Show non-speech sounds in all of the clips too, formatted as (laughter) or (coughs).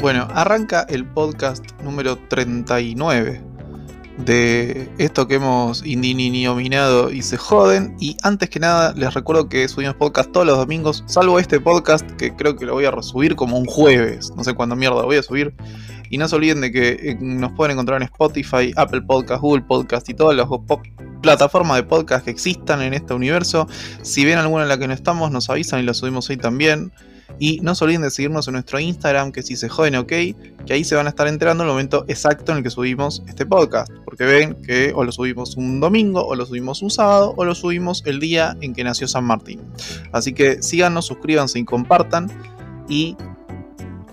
Bueno, arranca el podcast número 39 de esto que hemos indiniominado y se joden. Y antes que nada, les recuerdo que subimos podcast todos los domingos, salvo este podcast que creo que lo voy a resubir como un jueves. No sé cuándo mierda lo voy a subir. Y no se olviden de que eh, nos pueden encontrar en Spotify, Apple Podcast, Google Podcast y todas las plataformas de podcast que existan en este universo. Si ven alguna en la que no estamos, nos avisan y la subimos ahí también. Y no se olviden de seguirnos en nuestro Instagram, que si se joden, ok, que ahí se van a estar enterando el momento exacto en el que subimos este podcast. Porque ven que o lo subimos un domingo, o lo subimos un sábado, o lo subimos el día en que nació San Martín. Así que síganos, suscríbanse y compartan. Y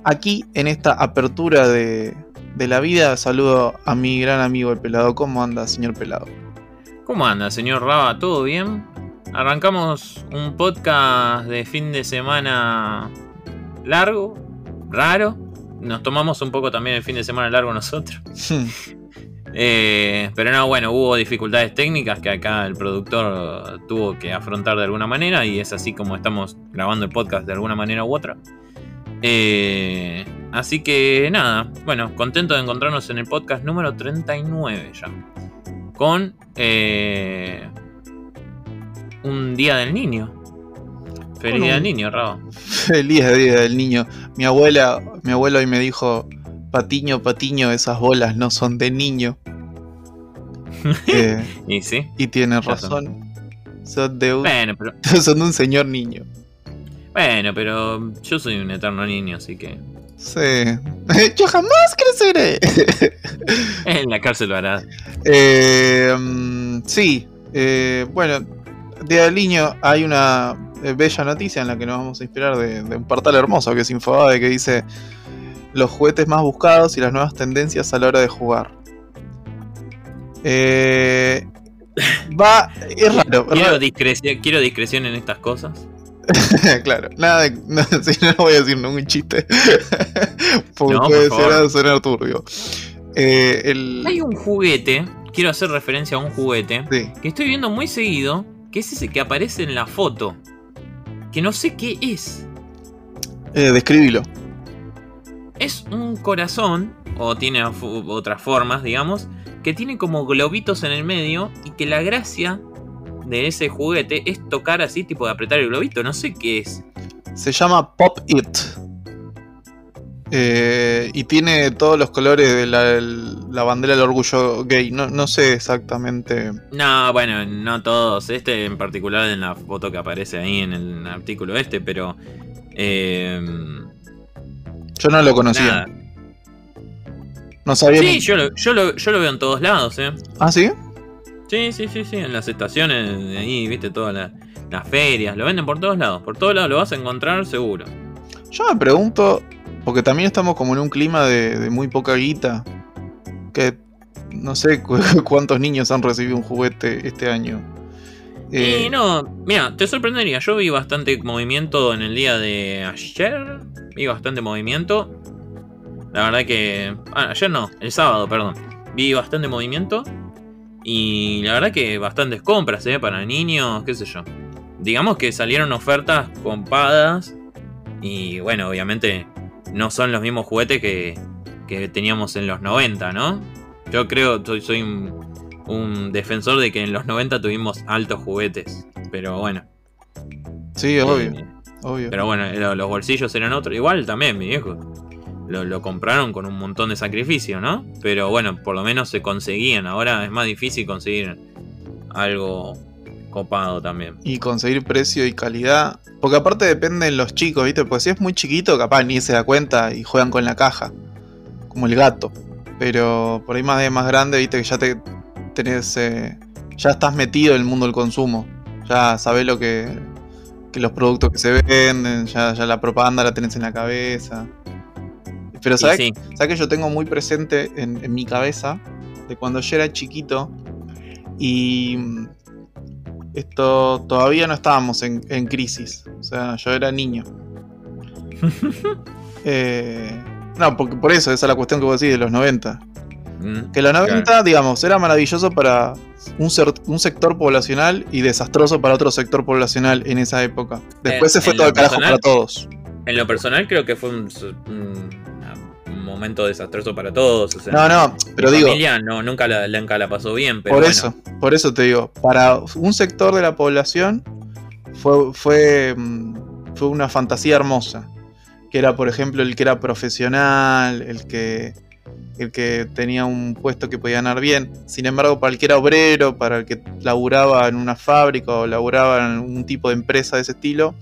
aquí, en esta apertura de, de la vida, saludo a mi gran amigo el pelado. ¿Cómo anda, señor pelado? ¿Cómo anda, señor Raba? ¿Todo bien? Arrancamos un podcast de fin de semana largo, raro. Nos tomamos un poco también el fin de semana largo nosotros. (laughs) Eh, pero no, bueno, hubo dificultades técnicas que acá el productor tuvo que afrontar de alguna manera y es así como estamos grabando el podcast de alguna manera u otra. Eh, así que nada, bueno, contento de encontrarnos en el podcast número 39 ya. Con eh, un día del niño. Feliz día del niño, Rabo. Feliz día del niño. Mi abuela, mi abuelo hoy me dijo, Patiño, Patiño, esas bolas no son de niño. (laughs) Eh, y sí. Y tiene razón. Son de un, (laughs) son de un señor niño. Bueno, pero yo soy un eterno niño, así que. Sí. (laughs) Yo jamás creceré. en la cárcel lo harás. Eh, mm, sí. Eh, bueno, Día del Niño hay una eh, bella noticia en la que nos vamos a inspirar de, un portal hermoso que es Infobae que dice los juguetes más buscados y las nuevas tendencias a la hora de jugar. Eh, va, es raro. Quiero, Discreción, quiero discreción en estas cosas. (laughs) claro, nada de. No, (laughs) no voy a decir ningún chiste. (laughs) Porque puede ser sonar turbio. Eh, Hay un juguete, quiero hacer referencia a un juguete, que estoy viendo muy seguido, que es ese que aparece en la foto. Que no sé qué es. Eh, describilo. Es un corazón, o tiene otras formas, digamos, que tiene como globitos en el medio y que la gracia de ese juguete es tocar así, tipo de apretar el globito. No sé qué es. Se llama Pop It. Eh, y tiene todos los colores de la, bandera del orgullo gay. No, sé exactamente. No, bueno, no todos. Este en particular en la foto que aparece ahí en el artículo este, pero. Eh, yo no lo conocía. No sabía. Sí, yo, lo, yo, lo, veo en todos lados, ¿eh? ¿Ah, sí? Sí, sí, sí, sí. En las estaciones, ahí, viste, todas las ferias. Lo venden por todos lados. Por todos lados lo vas a encontrar seguro. Yo me pregunto, porque también estamos como en un clima de, muy poca guita. Que no sé (laughs) cuántos niños han recibido un juguete este año. Eh, no, mira, te sorprendería. Yo vi bastante movimiento en el día de ayer. Vi bastante movimiento. La verdad que. Ah, ayer no, el sábado, perdón. Vi bastante movimiento. Y la verdad que bastantes compras, ¿eh? Para niños, qué sé yo. Digamos que salieron ofertas compadas. Y bueno, obviamente no son los mismos juguetes que, teníamos en los 90, ¿no? Yo creo, soy, soy un, defensor de que en los 90 tuvimos altos juguetes, pero bueno. Sí, obvio, obvio. Pero bueno, los bolsillos eran otros. Igual también, mi viejo. Lo, lo, compraron con un montón de sacrificio, ¿no? Pero bueno, por lo menos se conseguían. Ahora es más difícil conseguir algo copado también. Y conseguir precio y calidad. Porque aparte dependen los chicos, ¿viste? Porque si es muy chiquito, capaz ni se da cuenta y juegan con la caja. Como el gato. Pero por ahí más de más grande, viste que ya te tenés. Eh, ya estás metido en el mundo del consumo. Ya sabés lo que. que los productos que se venden, ya, ya la propaganda la tenés en la cabeza. Pero sabés, que yo tengo muy presente en, en mi cabeza de cuando yo era chiquito y esto todavía no estábamos en, crisis. O sea, yo era niño. (laughs) Eh, no, porque por eso, esa es la cuestión que vos decís de los 90. Mm, que los 90, digamos, era maravilloso para un, un, sector poblacional y desastroso para otro sector poblacional en esa época. Después se fue todo el carajo para todos. En lo personal creo que fue un, momento desastroso para todos. O sea, No, no, pero mi digo, familia no, nunca, la, nunca la pasó bien, pero por bueno, eso, por eso te digo, para un sector de la población fue, fue, mm, fue una fantasía hermosa. Que era, por ejemplo, el que era profesional, el que, el que tenía un puesto que podía ganar bien. Sin embargo, para el que era obrero, para el que laburaba en una fábrica o laburaba en un tipo de empresa de ese estilo,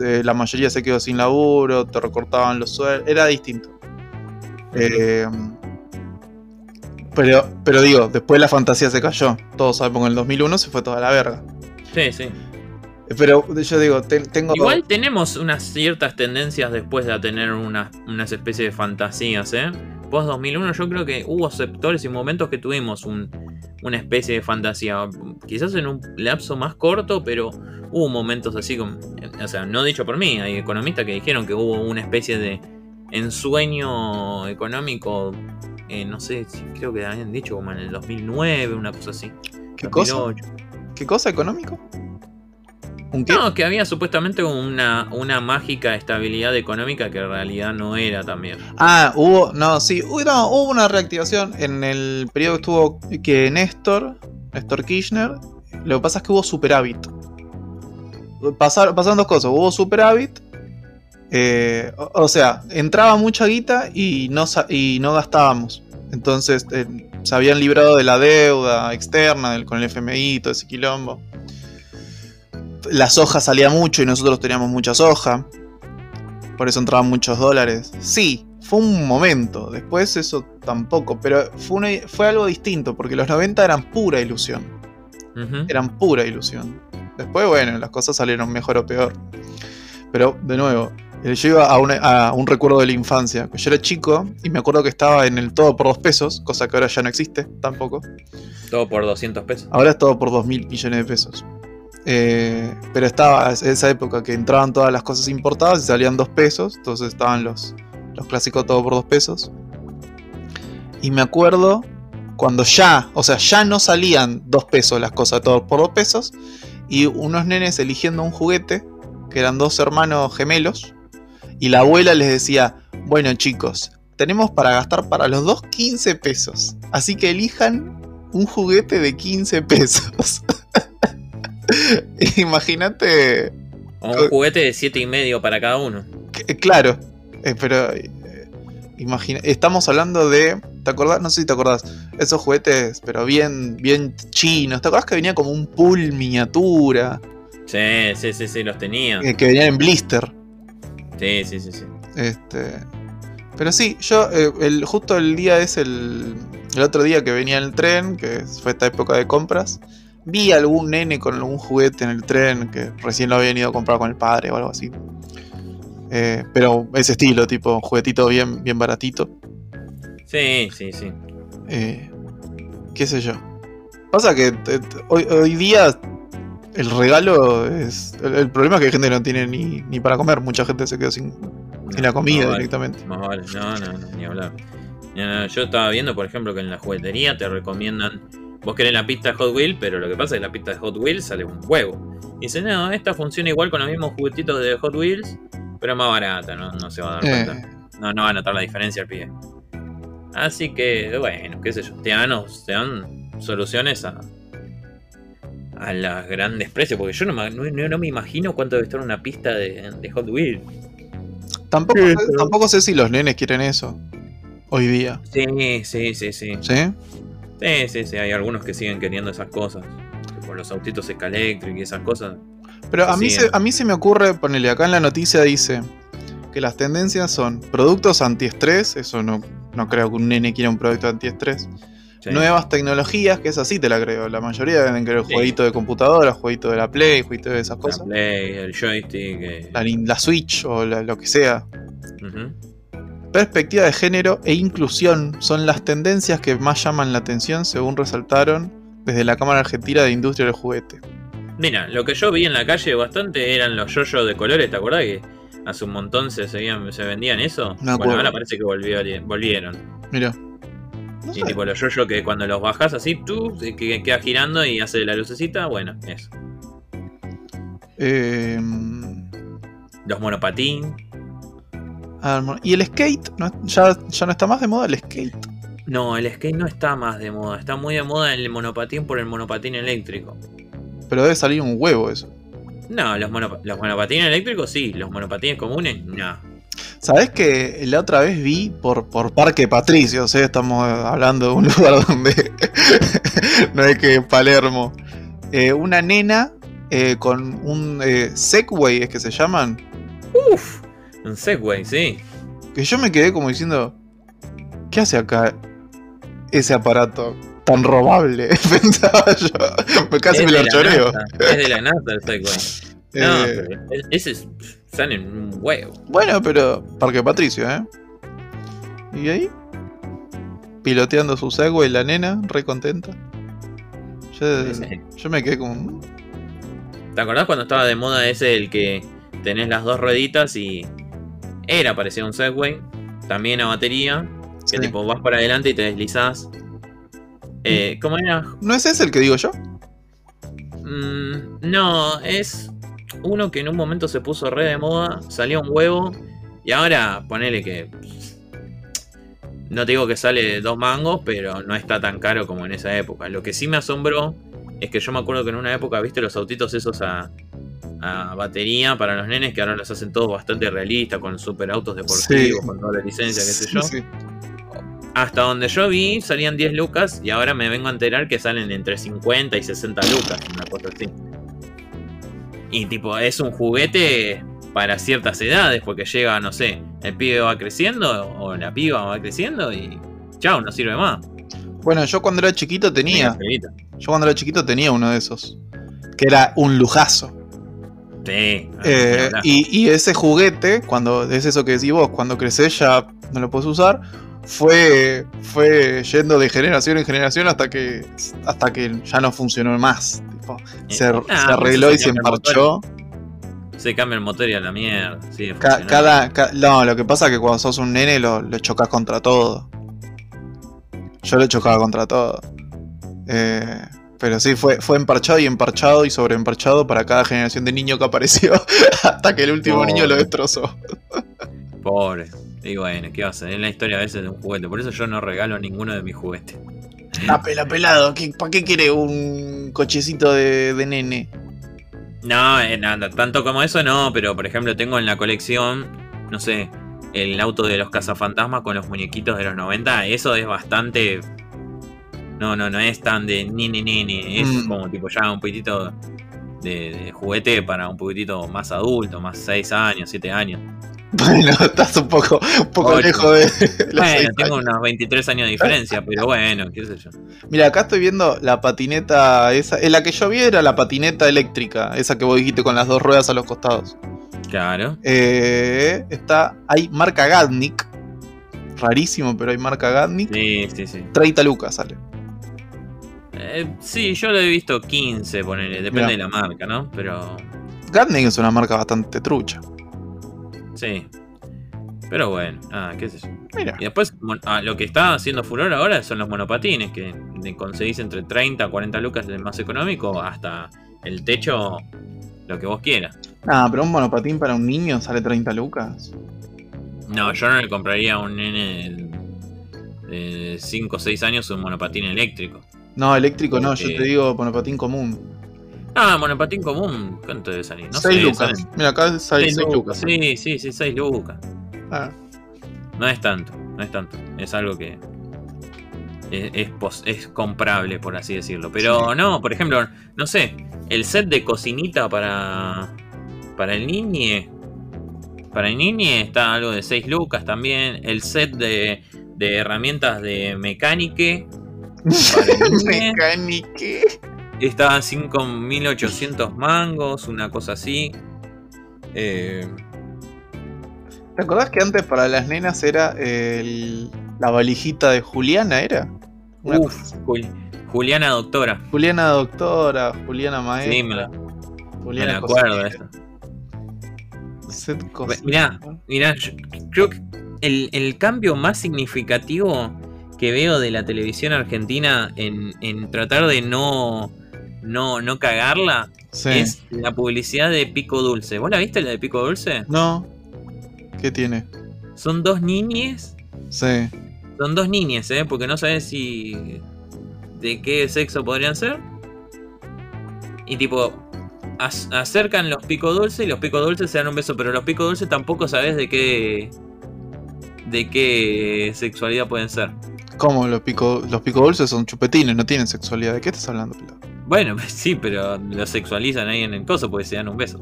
eh, la mayoría se quedó sin laburo, te recortaban los sueldos, era distinto. Eh, pero, pero digo, después la fantasía se cayó. Todos sabemos que en el 2001 se fue toda la verga. sí, sí. Pero yo digo, te- tengo. Igual tenemos unas ciertas tendencias después de tener una- unas especies de fantasías, ¿eh? Post 2001 yo creo que hubo sectores y momentos que tuvimos un- una especie de fantasía. Quizás en un lapso más corto, pero hubo momentos así como... O sea, no dicho por mí, hay economistas que dijeron que hubo una especie de ensueño económico, eh, no sé, creo que habían dicho como en el 2009, una cosa así. ¿Qué cosa? 2008. ¿Qué cosa económico? ¿Un qué? No, que había supuestamente una, una mágica estabilidad económica que en realidad no era también. Ah, hubo. No, sí. Hubo, no, hubo una reactivación en el periodo que estuvo. Que Néstor. Néstor Kirchner. Lo que pasa es que hubo superávit. Pasar- pasaron dos cosas. Hubo superávit. Eh, o, o sea, entraba mucha guita y no, y no gastábamos. Entonces eh, se habían librado de la deuda externa con el FMI y todo ese quilombo. La soja salía mucho y nosotros teníamos mucha soja. Por eso entraban muchos dólares. Sí, fue un momento. Después eso tampoco. Pero fue, una- fue algo distinto. Porque los 90 eran pura ilusión. Eran pura ilusión. Después, bueno, las cosas salieron mejor o peor. Pero, de nuevo, yo iba a, una- a un recuerdo de la infancia. Yo era chico y me acuerdo que estaba en el todo por dos pesos. Cosa que ahora ya no existe tampoco. Todo por 200 pesos. Ahora es todo por 2 mil millones de pesos. Eh, pero estaba es- esa época que entraban todas las cosas importadas y salían 2 pesos. Entonces estaban los, los clásicos todo por 2 pesos. Y me acuerdo cuando ya, o sea, ya no salían 2 pesos las cosas todo por 2 pesos. Y unos nenes eligiendo un juguete, que eran dos hermanos gemelos. Y la abuela les decía, bueno chicos, tenemos para gastar para los dos 15 pesos. Así que elijan un juguete de 15 pesos. (laughs) Imagínate, un juguete de 7 y medio para cada uno. eh, claro, eh, pero eh, imagina, estamos hablando de, ¿te acordás? No sé si te acordás, esos juguetes, pero bien, bien chinos. ¿Te acordás que venía como un pool miniatura, Sí, sí, sí, sí, los tenía. eh, que venían en blister? Sí, sí, sí, sí. Este, pero sí, yo eh, el, justo el día es el, el otro día que venía en el tren, que fue esta época de compras, vi algún nene con algún juguete en el tren que recién lo habían ido a comprar con el padre o algo así. Eh, pero ese estilo, tipo juguetito bien, bien baratito. Sí, sí, sí. Eh, qué sé yo. Pasa que hoy, hoy día el regalo es... El, el problema es que hay gente que no tiene ni, ni para comer. Mucha gente se quedó sin, sin la comida Más vale, directamente. más vale. No, no, no, ni hablar. No, no, yo estaba viendo, por ejemplo, que en la juguetería te recomiendan. Vos querés la pista de Hot Wheels, pero lo que pasa es que la pista de Hot Wheels sale un huevo. Y dice, no, esta funciona igual con los mismos juguetitos de Hot Wheels, pero más barata, no, no se va a dar Eh, cuenta. No, no va a notar la diferencia el pibe. Así que, bueno, qué sé yo, te dan, te dan soluciones a, a los grandes precios, porque yo no, me- no, no- no me imagino cuánto debe estar una pista de, de Hot Wheels. Tampoco, Sí, sé- pero- tampoco sé si los nenes quieren eso. Hoy día. Sí, sí, sí, sí. ¿Sí? Sí, sí, sí, hay algunos que siguen queriendo esas cosas. Por los autitos Escaléctric y esas cosas. Pero a mí, se, a mí se me ocurre, ponele acá en la noticia dice que las tendencias son productos antiestrés, eso no, no creo que un nene quiera un producto antiestrés. Sí. Nuevas tecnologías, que es así te la creo. La mayoría deben querer Sí. jueguito de computadora, jueguito de la Play, jueguito de esas La cosas. Play, el joystick. eh, La, la Switch o la- lo que sea. Perspectiva de género e inclusión son las tendencias que más llaman la atención según resaltaron desde la Cámara Argentina de Industria del Juguete. Mira, lo que yo vi en la calle bastante eran los yoyos de colores, ¿te acordás que hace un montón se, seguían, se vendían eso? Acuerdo. bueno, ahora parece que volvió- volvieron. Mira. No Y sé. tipo los que cuando los bajas así, tú, que que queda girando y hace la lucecita, bueno, eso. Eh, Los monopatín. A ver, mon- ¿Y el skate? ¿No- ya, ¿Ya no está más de moda el skate? No, el skate no está más de moda. Está muy de moda el monopatín por el monopatín eléctrico. Pero debe salir un huevo eso. No, los, monopa- los monopatines eléctricos sí, los monopatines comunes no. ¿Sabés que la otra vez vi por, por Parque Patricios? ¿eh? Estamos hablando de un (laughs) lugar donde (laughs) no es que Palermo. eh, una nena eh, con un eh, Segway, es que se llaman. Uf, un Segway, sí. Que yo me quedé como diciendo, ¿qué hace acá ese aparato tan robable? (laughs) Pensaba yo. Casi Es me lo choreo. Es de la NASA el Segway. No, Eh, pero es- ese es, sale en un huevo. Bueno, pero Parque Patricio, ¿eh? ¿Y ahí? Piloteando su Segway, la nena, re contenta. Yo, Sí. yo me quedé como... "Mm, ¿Te acordás cuando estaba de moda ese el que tenés las dos rueditas y era parecía un Segway? También a batería, que sí. tipo vas para adelante y te deslizás. Eh, ¿Cómo era? ¿No es ese el que digo yo? Mm, no, es uno que en un momento se puso re de moda, salió un huevo y ahora ponele que... No te digo que sale dos mangos, pero no está tan caro como en esa época. Lo que sí me asombró es que yo me acuerdo que en una época, viste los autitos esos a, a batería para los nenes, que ahora los hacen todos bastante realistas, con super autos deportivos, Sí. con toda la licencia, qué sé Sí, yo. sí. Hasta donde yo vi salían 10 lucas y ahora me vengo a enterar que salen entre 50 y 60 lucas, una cosa así. Y tipo, es un juguete para ciertas edades, porque llega, no sé, el pibe va creciendo o la piba va creciendo y chao, no sirve más. Bueno, yo cuando era chiquito tenía... Yo cuando era chiquito tenía uno de esos. Que era un lujazo. Sí. ah, Eh, y ese juguete, cuando es eso que decís vos, cuando creces ya no lo puedes usar, fue, fue yendo de generación en generación hasta que, hasta que ya no funcionó más. Tipo, se, Eh, ah, se arregló pues y se emparchó. Se cambia el motor y a la mierda. Ca- cada, ca- no, lo que pasa es que cuando sos un nene lo, lo chocas contra todo. Yo lo chocaba contra todo. Eh, pero sí, fue, fue emparchado y emparchado y sobreemparchado para cada generación de niño que apareció. (laughs) hasta que el último Pobre. niño lo destrozó. Pobre. Y bueno, ¿qué va a hacer? Es la historia a veces de un juguete. Por eso yo no regalo ninguno de mis juguetes. Ah, pela pelado, ¿qué- ¿para qué quiere un cochecito de, de nene? No, eh, nada, tanto como eso no, pero por ejemplo tengo en la colección, no sé, el auto de los cazafantasmas con los muñequitos de los 90, eso es bastante... No, no, no es tan de ni ni ni ni, es Mm. como tipo ya un poquitito de, de juguete para un poquitito más adulto, más 6 años, 7 años. Bueno, (laughs) estás un poco, un poco Ocho. lejos de Bueno, tengo años. unos 23 años de diferencia, (laughs) pero bueno, qué sé yo. Mira, acá estoy viendo la patineta esa. En la que yo vi era la patineta eléctrica, esa que vos dijiste con las dos ruedas a los costados. Claro. Eh, está, hay marca Gadnik. Rarísimo, pero hay marca Gadnik. Sí, sí, sí. 30 lucas sale. Eh, sí, yo lo he visto 15, ponele, depende Mirá. de la marca, ¿no? Pero Gadnik es una marca bastante trucha. Sí. Pero bueno, ah, qué sé yo. Mira. Y después, ah, lo que está haciendo furor ahora son los monopatines, que conseguís entre 30 a 40 lucas el más económico hasta el techo, lo que vos quieras. Ah, pero un monopatín para un niño sale 30 lucas. No, yo no le compraría a un nene de 5 o 6 años un monopatín eléctrico. No, eléctrico no, yo te digo monopatín común. Ah, monopatín común, ¿cuánto debe salir? No 6 sé, lucas. Mira, acá sale 6 6 lucas. Sí, sí, sí, 6 lucas. Ah, No es tanto, no es tanto. Es algo que es, es pos- es comprable, por así decirlo. Pero Sí. no, por ejemplo, no sé, el set de cocinita para, para el niñe. Para el niñe está algo de 6 lucas también. El set de, de herramientas de (laughs) niñe Mecánique. Está a 5.800 mangos, una cosa así. Eh, ¿Te acordás que antes para las nenas era el- la valijita de Juliana? ¿Era? Una uf. Jul- Juliana Doctora. Juliana doctora, Juliana Sí, maestra. me la, me Juliana la acuerdo esto. Mirá, mirá, yo creo que el, el cambio más significativo que veo de la televisión argentina en, en tratar de no, no, no cagarla Sí. es la publicidad de Pico Dulce. ¿Vos la viste la de Pico Dulce? No. ¿Qué tiene? son dos niñes. Sí. Son dos niñas, ¿eh? Porque no sabes si. de qué sexo podrían ser. Y tipo. ac- acercan los pico dulces y los pico dulces se dan un beso, pero los pico dulces tampoco sabes de qué. de qué sexualidad pueden ser. ¿Cómo? Los pico, los pico dulces son chupetines, no tienen sexualidad. ¿De qué estás hablando, pelado? Bueno, (laughs) sí, pero los sexualizan ahí en el coso porque se dan un beso.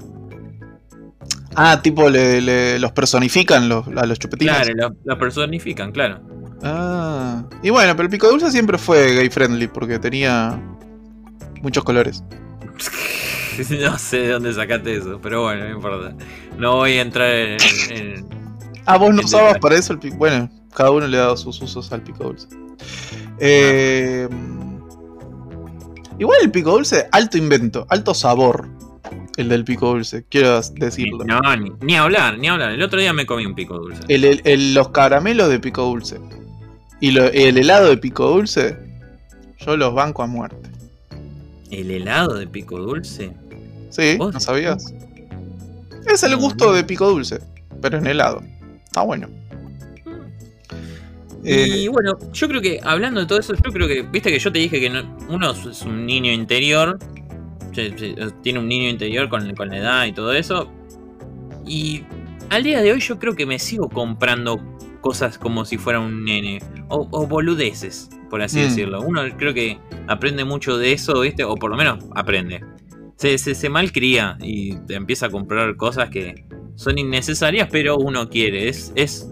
Ah, tipo, le, le- los personifican los, a los chupetines. Claro, lo, lo personifican, claro. Ah. Y bueno, pero el pico dulce siempre fue gay friendly porque tenía muchos colores. (laughs) no sé de dónde sacaste eso, pero bueno, no importa. No voy a entrar en. en- (laughs) Ah, vos no usabas para eso el pico. Bueno, cada uno le ha dado sus usos al pico dulce. Eh, igual el pico dulce, alto invento, alto sabor. El del pico dulce, quiero decirlo. No, ni, ni hablar, ni hablar. El otro día me comí un pico dulce. El- el- el- los caramelos de pico dulce y lo- el helado de pico dulce, yo los banco a muerte. ¿El helado de pico dulce? ¿Sí? ¿Vos ¿No sabías? Es el gusto de pico dulce, pero en helado. Está bueno. Eh, y bueno, yo creo que hablando de todo eso, yo creo que, viste que yo te dije que no- uno es un niño interior, se- tiene un niño interior con, con la edad y todo eso. Y al día de hoy yo creo que me sigo comprando cosas como si fuera un nene, o, o boludeces, por así Mm. decirlo. Uno creo que aprende mucho de eso, ¿viste? O por lo menos aprende. Se, se, se malcría y te empieza a comprar cosas que son innecesarias, pero uno quiere. Es, es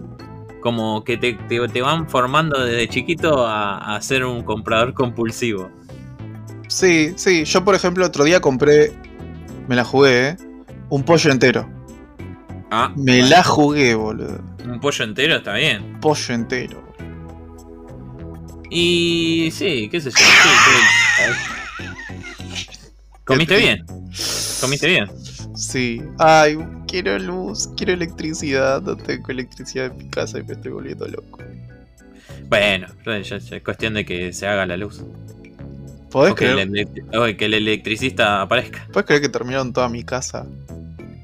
como que te, te- te van formando desde chiquito a, a ser un comprador compulsivo. Sí, sí. Yo, por ejemplo, otro día compré. Me la jugué, ¿eh? Un pollo entero. Ah, Me bueno, la jugué, boludo. Un pollo entero está bien. Pollo entero. Y sí, qué sé yo. sí, sí. (laughs) Comiste bien. Comiste bien. Sí. Ay, quiero luz, quiero electricidad. No tengo electricidad en mi casa y me estoy volviendo loco. Bueno, es cuestión de que se haga la luz. ¿Podés O que, el, creer, electri- o que el electricista aparezca. ¿Podés creer que terminaron toda mi casa?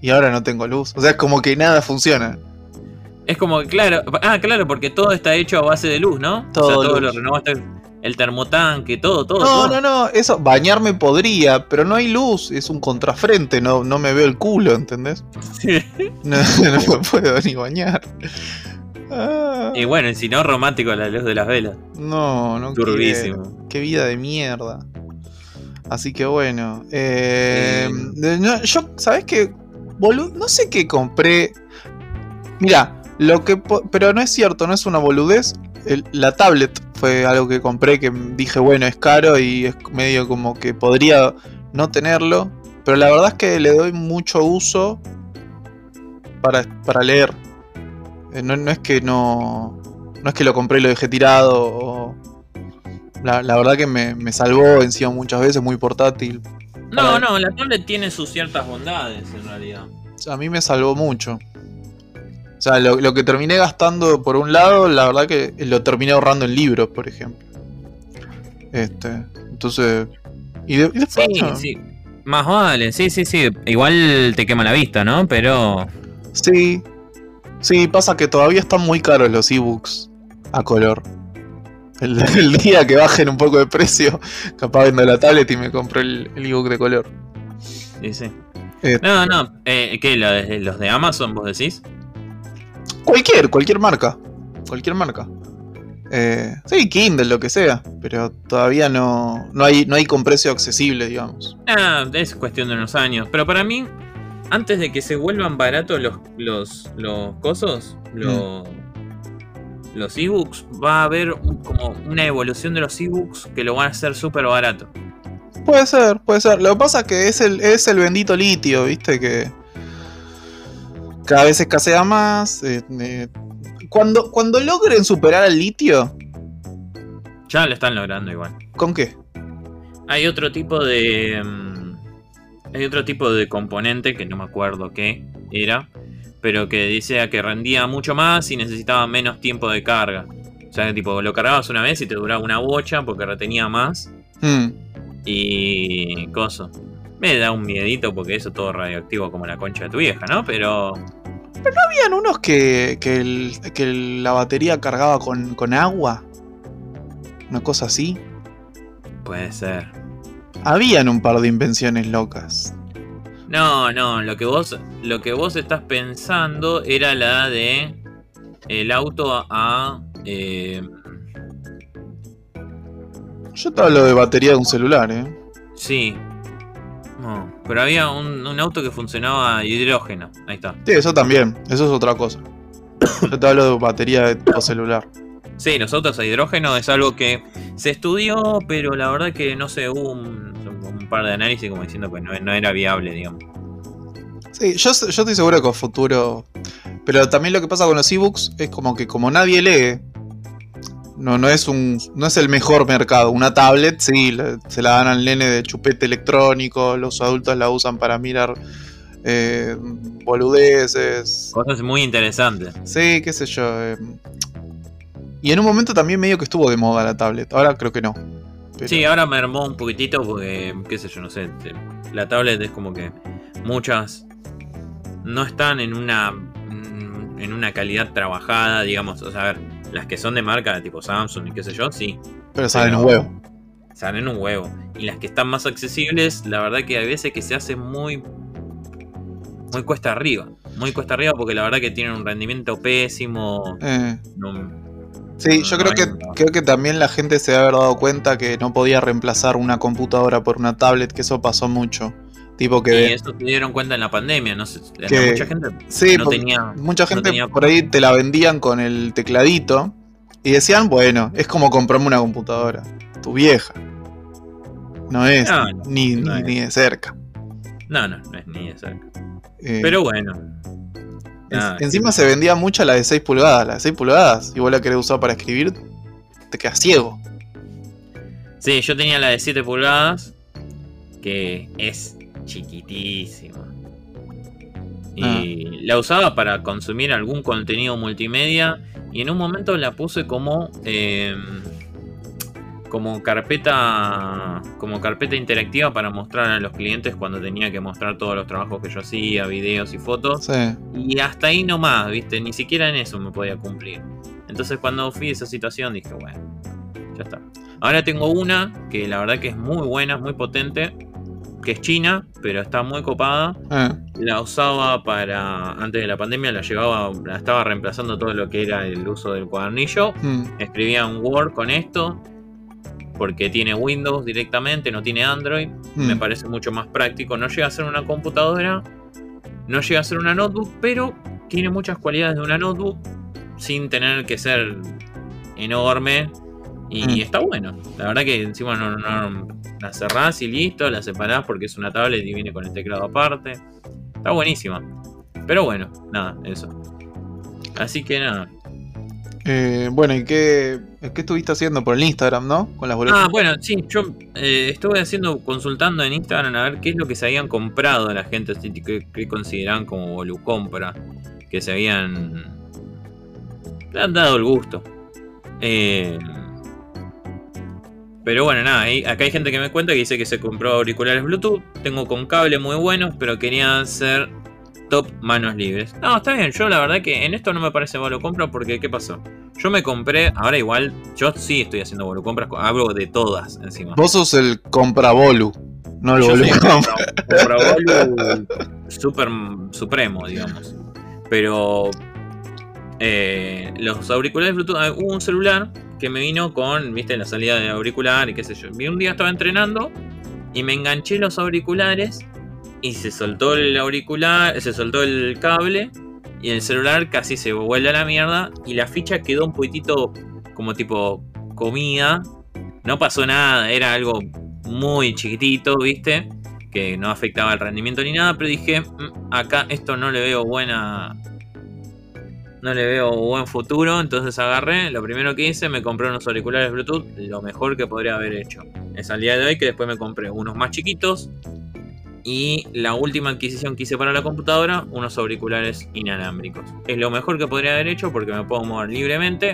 Y ahora no tengo luz. O sea, es como que nada funciona. Es como que, claro. Ah, claro, porque todo está hecho a base de luz, ¿no? Todo o sea, todo luz. lo renovaste. El termotanque, todo, todo. No, todo. no, no, eso, bañarme podría, pero no hay luz, es un contrafrente, no, no me veo el culo, ¿entendés? (laughs) No, no me puedo ni bañar. Ah, y bueno, y si no, romántico la luz de las velas. no, no Turbísimo. quiero. Qué vida de mierda. Así que bueno. eh, Eh. no, yo, ¿sabes qué? Bolu- no sé qué compré. Mira, lo que. Pero no es cierto, no es una boludez. El- la tablet fue algo que compré que dije, bueno, es caro y es medio como que podría no tenerlo. Pero la verdad es que le doy mucho uso para, para leer. Eh, No, no es que no. No es que lo compré y lo dejé tirado. o- la, la verdad que me, me salvó encima muchas veces, muy portátil. No, no, la tablet tiene sus ciertas bondades en realidad. A mí me salvó mucho. O sea, lo, lo que terminé gastando por un lado, la verdad que lo terminé ahorrando en libros, por ejemplo. Este, entonces. Y, de- y después. Sí, no. sí. Más vale, sí, sí, sí. Igual te quema la vista, ¿no? Pero. sí. Sí, pasa que todavía están muy caros los ebooks a color. El, (laughs) el día que bajen un poco de precio, capaz vendo la tablet y me compro el, el ebook de color. Sí, sí. Eh. No, no. Eh, ¿Qué? ¿Los de, los de Amazon, vos decís? Cualquier, cualquier marca. Cualquier marca. Eh, sí, Kindle, lo que sea. Pero todavía no, no, hay, no hay con precio accesible, digamos. Ah, es cuestión de unos años. Pero para mí, antes de que se vuelvan baratos los, los, los cosos, los, los ebooks, va a haber un- como una evolución de los ebooks que lo van a hacer súper barato. Puede ser, puede ser. Lo que pasa es que es el, es el bendito litio, viste, que cada vez escasea más. eh, eh, cuando, cuando logren superar al litio, Ya lo están logrando igual. ¿con qué? Hay otro tipo de. mm, Hay otro tipo de componente que no me acuerdo qué era. Pero que decía que rendía mucho más y necesitaba menos tiempo de carga. O sea, que tipo, lo cargabas una vez y te duraba una bocha porque retenía más. Hmm, Y. coso. Me da un miedito porque eso todo radioactivo como la concha de tu vieja, ¿no? Pero. Pero no habían unos que, que, el- que la batería cargaba con, con agua. Una cosa así. Puede ser. Habían un par de invenciones locas. No, no, lo que vos, lo que vos estás pensando era la de el auto a, a, eh, Yo te hablo de batería de un celular, ¿eh? sí. No, pero había un, un auto que funcionaba a hidrógeno. Ahí está. Sí, eso también. Eso es otra cosa. (coughs) Yo te hablo de batería de tipo celular. Sí, los autos a hidrógeno es algo que se estudió, pero la verdad que no sé, hubo un, un par de análisis como diciendo que no, no era viable, digamos. Sí, yo, yo estoy seguro que a futuro. Pero también lo que pasa con los ebooks es como que como nadie lee, no, no es un. no es el mejor mercado. Una tablet, sí, se la dan al nene de chupete electrónico, los adultos la usan para mirar eh, boludeces. Cosas muy interesantes. Sí, qué sé yo. eh. Y en un momento también medio que estuvo de moda la tablet. Ahora creo que no. Pero- Sí, ahora mermó un poquitito porque, qué sé yo, no sé. La tablet es como que muchas no están en una en una calidad trabajada, digamos. O sea, a ver, las que son de marca tipo Samsung y qué sé yo, sí, pero salen pero- un huevo. salen un huevo. Y las que están más accesibles, la verdad que hay veces que se hace muy muy cuesta arriba. Muy cuesta arriba porque la verdad que tienen un rendimiento pésimo. Eh. no- Sí, No, yo creo que, creo que también la gente se debe haber dado cuenta que no podía reemplazar una computadora por una tablet, que eso pasó mucho. Tipo y que. eso se dieron cuenta en la pandemia, no sé, Que- mucha gente Sí, no tenía mucha no gente tenía- por ahí te la vendían con el tecladito y decían, bueno, es como comprarme una computadora. Tu vieja. No es, No, ni, ni, es. ni de cerca. No, no, no es ni de cerca. Eh, Pero bueno. en- encima se vendía mucho la de 6 pulgadas. La de 6 pulgadas, y vos la querés usar para escribir, te quedas ciego. Sí, yo tenía la de 7 pulgadas, que es chiquitísima. Y la usaba para consumir algún contenido multimedia. Y en un momento la puse como. eh, como carpeta. Como carpeta interactiva para mostrar a los clientes cuando tenía que mostrar todos los trabajos que yo hacía, videos y fotos. Sí. Y hasta ahí nomás, ¿viste? Ni siquiera en eso me podía cumplir. Entonces cuando fui a esa situación dije, bueno, ya está. Ahora tengo una que la verdad que es muy buena, muy potente, que es china, pero está muy copada. Eh, La usaba para, antes de la pandemia, la llevaba, la estaba reemplazando todo lo que era el uso del cuadernillo. mm, Escribía en Word con esto, porque tiene Windows directamente, no tiene Android mm. me parece mucho más práctico. No llega a ser una computadora, no llega a ser una notebook, pero tiene muchas cualidades de una notebook sin tener que ser enorme. Y Mm. está bueno. La verdad que encima no, no- la cerrás y listo, la separás porque es una tablet y viene con el teclado aparte. Está buenísima. Pero bueno, nada, eso. Así que nada. Eh, bueno, ¿y qué, qué estuviste haciendo por el Instagram, no? Con las boletas. Ah, bueno, sí, yo eh, estuve haciendo, consultando en Instagram a ver qué es lo que se habían comprado la gente, que, que consideraban como volucompra, que se habían, le han dado el gusto. Eh, pero bueno, nada, ahí- acá hay gente que me cuenta que dice que se compró auriculares Bluetooth, tengo con cable muy buenos, pero querían ser top manos libres. No, está bien, yo la verdad que en esto no me parece compra porque ¿qué pasó? Yo me compré, ahora igual, yo sí estoy haciendo volucompras, hablo de todas encima. Vos sos el comprabolu, no el Yo volucompra. compra- (laughs) comprabolu super supremo, digamos. Pero eh, los auriculares ah, hubo un celular que me vino con, viste, la salida de auricular y qué sé yo. Y un día estaba entrenando y me enganché los auriculares y se soltó el auricular, se soltó el cable y el celular casi se vuelve a la mierda y la ficha quedó un poquitito como tipo comida. No pasó nada, era algo muy chiquitito, ¿viste? Que no afectaba el rendimiento ni nada, pero dije, "Mm, acá esto no le veo buena... No le veo buen futuro, entonces agarré, lo primero que hice, me compré unos auriculares Bluetooth, lo mejor que podría haber hecho. Es al día de hoy que después me compré unos más chiquitos y la última adquisición que hice para la computadora, unos auriculares inalámbricos. Es lo mejor que podría haber hecho porque me puedo mover libremente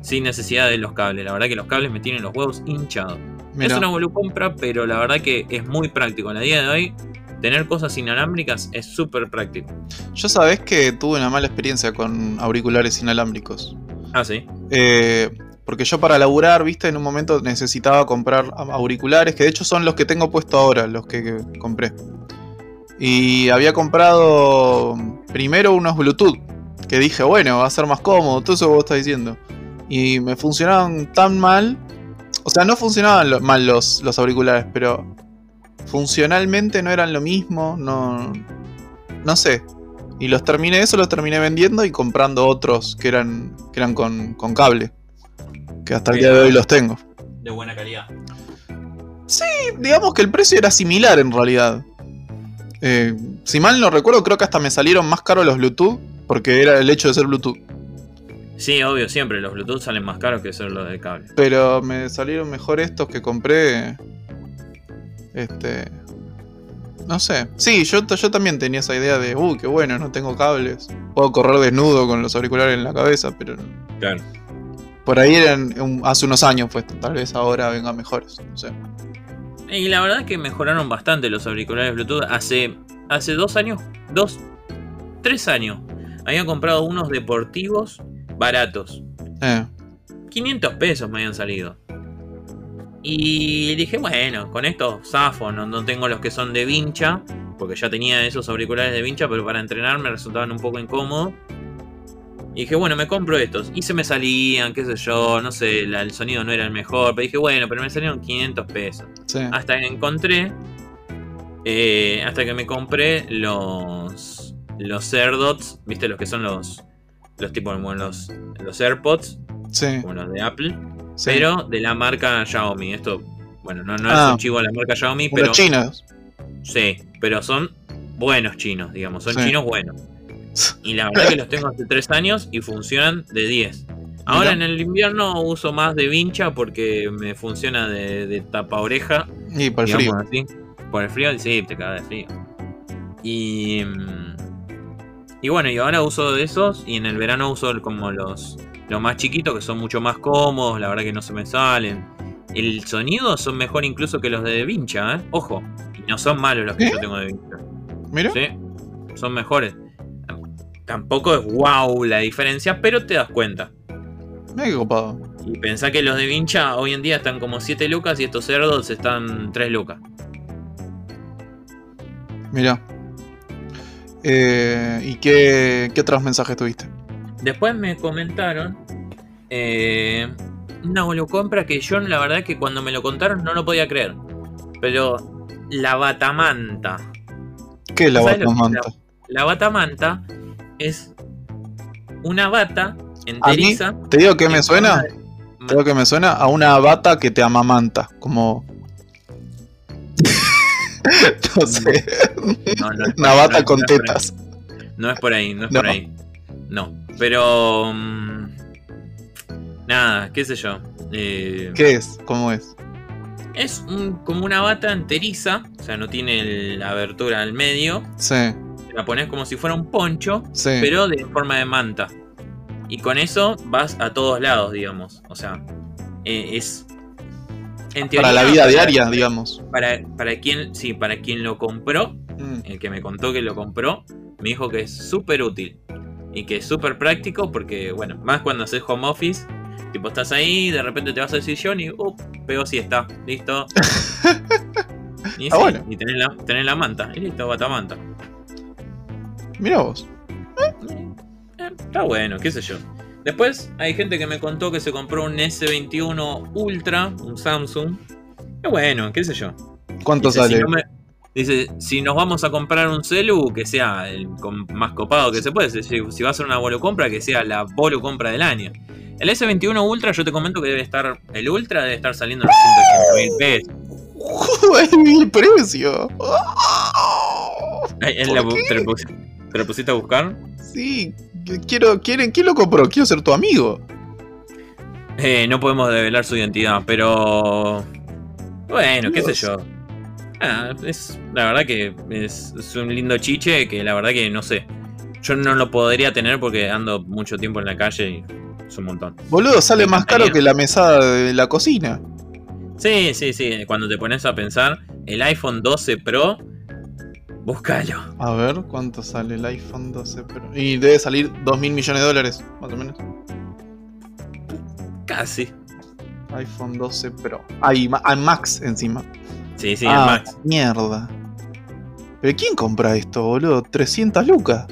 sin necesidad de los cables. La verdad que los cables me tienen los huevos hinchados. Es una compra, pero la verdad que es muy práctico. En la día de hoy tener cosas inalámbricas es súper práctico. Yo sabés que tuve una mala experiencia con auriculares inalámbricos. Ah, sí. Eh, porque yo para laburar, viste, en un momento necesitaba comprar auriculares, que de hecho son los que tengo puesto ahora, los que, que compré. Y había comprado primero unos Bluetooth, que dije, bueno, va a ser más cómodo, todo eso que vos estás diciendo. Y me funcionaban tan mal. O sea, no funcionaban mal los, los auriculares, pero funcionalmente no eran lo mismo, no, no sé. Y los terminé, eso los terminé vendiendo y comprando otros que eran, que eran con, con cable. Que hasta el día de hoy los tengo. De buena calidad. Digamos que el precio era similar en realidad. Eh, si mal no recuerdo, creo que hasta me salieron más caros los Bluetooth, porque era el hecho de ser Bluetooth. Sí, obvio, siempre. Los Bluetooth salen más caros que ser los de cable. Pero me salieron mejor estos que compré. Este. No sé. Sí, yo, yo también tenía esa idea de, uy, qué bueno, no tengo cables. Puedo correr desnudo con los auriculares en la cabeza, pero Claro. por ahí eran un- hace unos años, pues tal vez ahora vengan mejores. No sé. Y la verdad es que mejoraron bastante los auriculares Bluetooth. Hace, hace dos años, dos, tres años, había comprado unos deportivos baratos. Eh, 500 pesos me habían salido. Y dije, bueno, con esto zafo, no, no tengo los que son de vincha, porque ya tenía esos auriculares de vincha, pero para entrenar me resultaban un poco incómodos. Y dije, bueno, me compro estos. Y se me salían, qué sé yo, no sé, la- el sonido no era el mejor, pero dije, bueno, pero me salieron 500 pesos. sí. Hasta que encontré. eh, hasta que me compré los. Los AirDots. ¿Viste? Los que son los. Los tipos como los. Los AirPods. Sí. Como los de Apple. Sí. Pero de la marca Xiaomi. Esto. Bueno, no, no Ah. es un chivo de la marca Xiaomi, pero. chinos. Sí, pero son buenos chinos, digamos. Son Sí. chinos buenos. Y la verdad que los tengo hace 3 años y funcionan de 10. Ahora en el invierno uso más de vincha porque me funciona de, de tapa oreja Y para el frío. así. Por el frío, sí, te cagas de frío. Y. mm, Y bueno, y ahora uso de esos. Y en el verano uso como los. Los más chiquitos, que son mucho más cómodos. La verdad que no se me salen. El sonido son mejor incluso que los de Vincha, ¿eh? Ojo. No son malos los que ¿Eh? yo tengo de Vincha. Mira. Sí, son mejores. Tampoco es wow la diferencia, pero te das cuenta. Qué copado. Y pensá que los de Vincha hoy en día están como 7 lucas y estos cerdos están 3 lucas. Mira. Eh, ¿Y qué, qué otros mensajes tuviste? Después me comentaron eh, una holocompra que yo la verdad que cuando me lo contaron no lo podía creer. Pero la batamanta. ¿Qué es la ¿Sabes lo que es batamanta? La batamanta es una bata enteriza. ¿Te digo qué me en suena? de- Te digo que me suena a una bata que te amamanta. Como. (laughs) no sé. No, no Una bata no, con ahí. tetas. No es por ahí, no es por ahí. No, pero... mm, nada, qué sé yo. Eh, ¿Qué es? ¿Cómo es? Es un- como una bata enteriza, o sea, no tiene el- la abertura al medio. Sí, La pones como si fuera un poncho, sí. pero de forma de manta. Y con eso vas a todos lados, digamos. O sea, eh, es... En Para la vida diaria, digamos. Para, para quien, sí, para quien lo compró, Mm. el que me contó que lo compró, me dijo que es súper útil. Y que es súper práctico porque, bueno, más cuando haces home office, tipo estás ahí, de repente te vas al sillón y, uh, pego si está, listo. (laughs) y, Ah, sí, bueno. y tenés la, tenés la manta, y listo, batamanta. Mira vos. Eh, está bueno, qué sé yo. Después hay gente que me contó que se compró un S21 Ultra, un Samsung. Qué bueno, qué sé yo. ¿Cuánto Dice, sale? Si no me- dice, si nos vamos a comprar un celu, que sea el más copado que se puede. Si, si va a ser una bolo compra, que sea la bolo compra del año. El S21 Ultra, yo te comento que debe estar. El Ultra debe estar saliendo en 180 mil pesos. (laughs) ¡Ay, el precio! ¿Por la? ¿Te, lo pus- te lo pusiste a buscar? Sí, quiero, quieren, ¿quién lo compró? Quiero ser tu amigo. Eh, no podemos develar su identidad, pero. Bueno, qué sé yo. Ah, es, la verdad que es, es un lindo chiche que la verdad que no sé. Yo no lo podría tener porque ando mucho tiempo en la calle y es un montón. Boludo, sale más caro que la mesada de la cocina. Sí, sí, sí. Cuando te pones a pensar, el iPhone 12 Pro Búscalo. A ver cuánto sale el iPhone 12 Pro. Y debe salir 2 mil millones de dólares, más o menos. Casi. iPhone 12 Pro. Hay Max encima. Sí, sí, ah, Max. Mierda. ¿Pero quién compra esto, boludo? 300 lucas.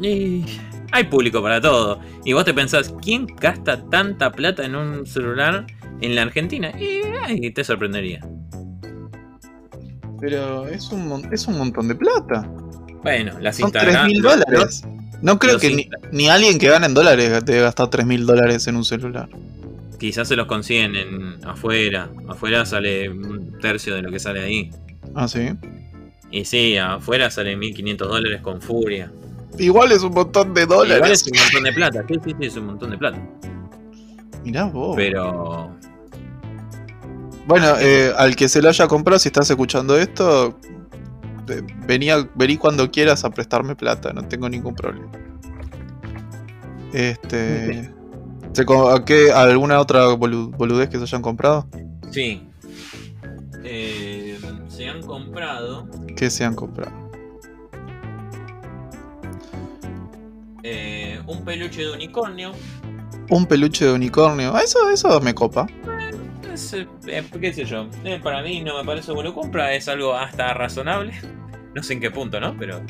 Y hay público para todo. Y vos te pensás, ¿quién gasta tanta plata en un celular en la Argentina? Y te sorprendería. Pero es un, es un montón de plata. Bueno, las Son 3 mil dólares. No creo que ni, alguien que gane en dólares debe gastar 3 mil dólares en un celular. Quizás se los consiguen en, afuera. Afuera sale un tercio de lo que sale ahí. Ah, sí. Y sí, afuera sale 1500 dólares con furia. Igual es un montón de dólares. Igual es un montón de plata. Sí, sí, sí, es un montón de plata. Mirá vos. Pero. Bueno, eh, al que se lo haya comprado, si estás escuchando esto, venía, vení cuando quieras a prestarme plata, no tengo ningún problema. Este. ¿Qué, ¿Alguna otra boludez que se hayan comprado? Sí. Eh, se han comprado. ¿Qué se han comprado? Eh, un peluche de unicornio. Un peluche de unicornio. Eso, eso me copa. Eh, qué sé yo. para mí no me parece bueno compra. Es algo hasta razonable. (laughs) No sé en qué punto, ¿no? Pero.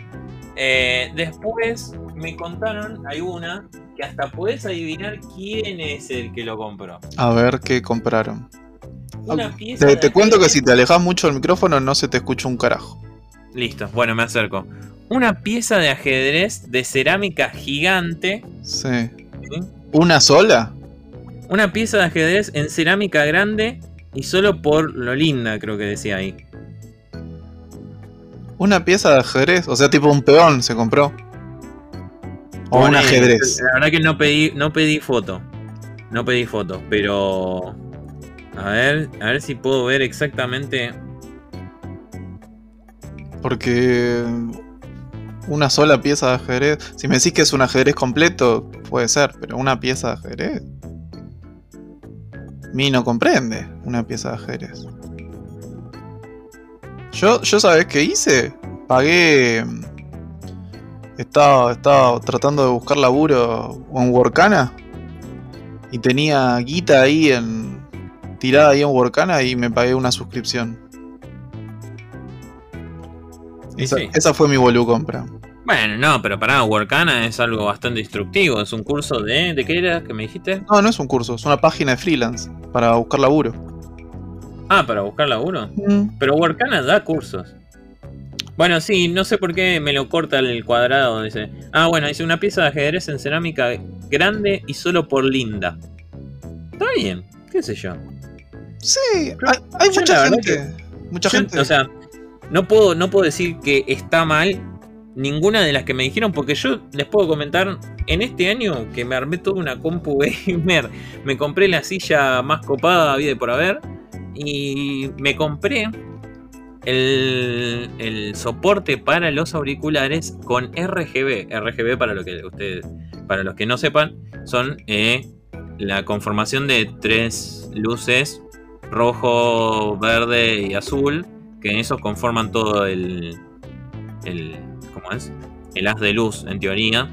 después me contaron, hay una que hasta puedes adivinar quién es el que lo compró. A ver qué compraron. te, cuento que si te alejas mucho del micrófono no se te escucha un carajo. Listo, bueno, me acerco. Una pieza de ajedrez de cerámica gigante. Sí. ¿Una sola? Una pieza de ajedrez en cerámica grande y solo por lo linda, creo que decía ahí. Una pieza de ajedrez, o sea, tipo un peón se compró. O un ajedrez. La verdad que no pedí, no pedí foto. No pedí foto, pero. A ver, a ver si puedo ver exactamente. Porque. Una sola pieza de ajedrez. Si me decís que es un ajedrez completo, puede ser, pero una pieza de ajedrez. Mi no comprende una pieza de ajedrez. Yo, yo ¿sabes qué hice? Pagué estaba, estaba tratando de buscar laburo en Workana y tenía guita ahí en tirada ahí en Workana y me pagué una suscripción. Esa, fue mi bolu compra. Bueno, no, pero para Workana es algo bastante instructivo. Es un curso de. ¿De qué era que me dijiste? No, no es un curso, es una página de freelance para buscar laburo. Ah, para buscar laburo. Mm. Pero Workana da cursos. Bueno, sí, no sé por qué me lo corta el cuadrado. Dice. Ah, bueno, dice una pieza de ajedrez en cerámica grande y solo por linda. Está bien, qué sé yo. Sí, hay, mucha gente. mucha gente. O sea, no puedo, no puedo decir que está mal ninguna de las que me dijeron, porque yo les puedo comentar, en este año que me armé toda una compu (laughs) gamer, me compré la silla más copada, vida por haber, y me compré el, soporte para los auriculares con RGB. RGB para lo que ustedes, para los que no sepan, son eh, la conformación de tres luces rojo, verde y azul, que esos conforman todo el, el ¿cómo es? El haz de luz en teoría.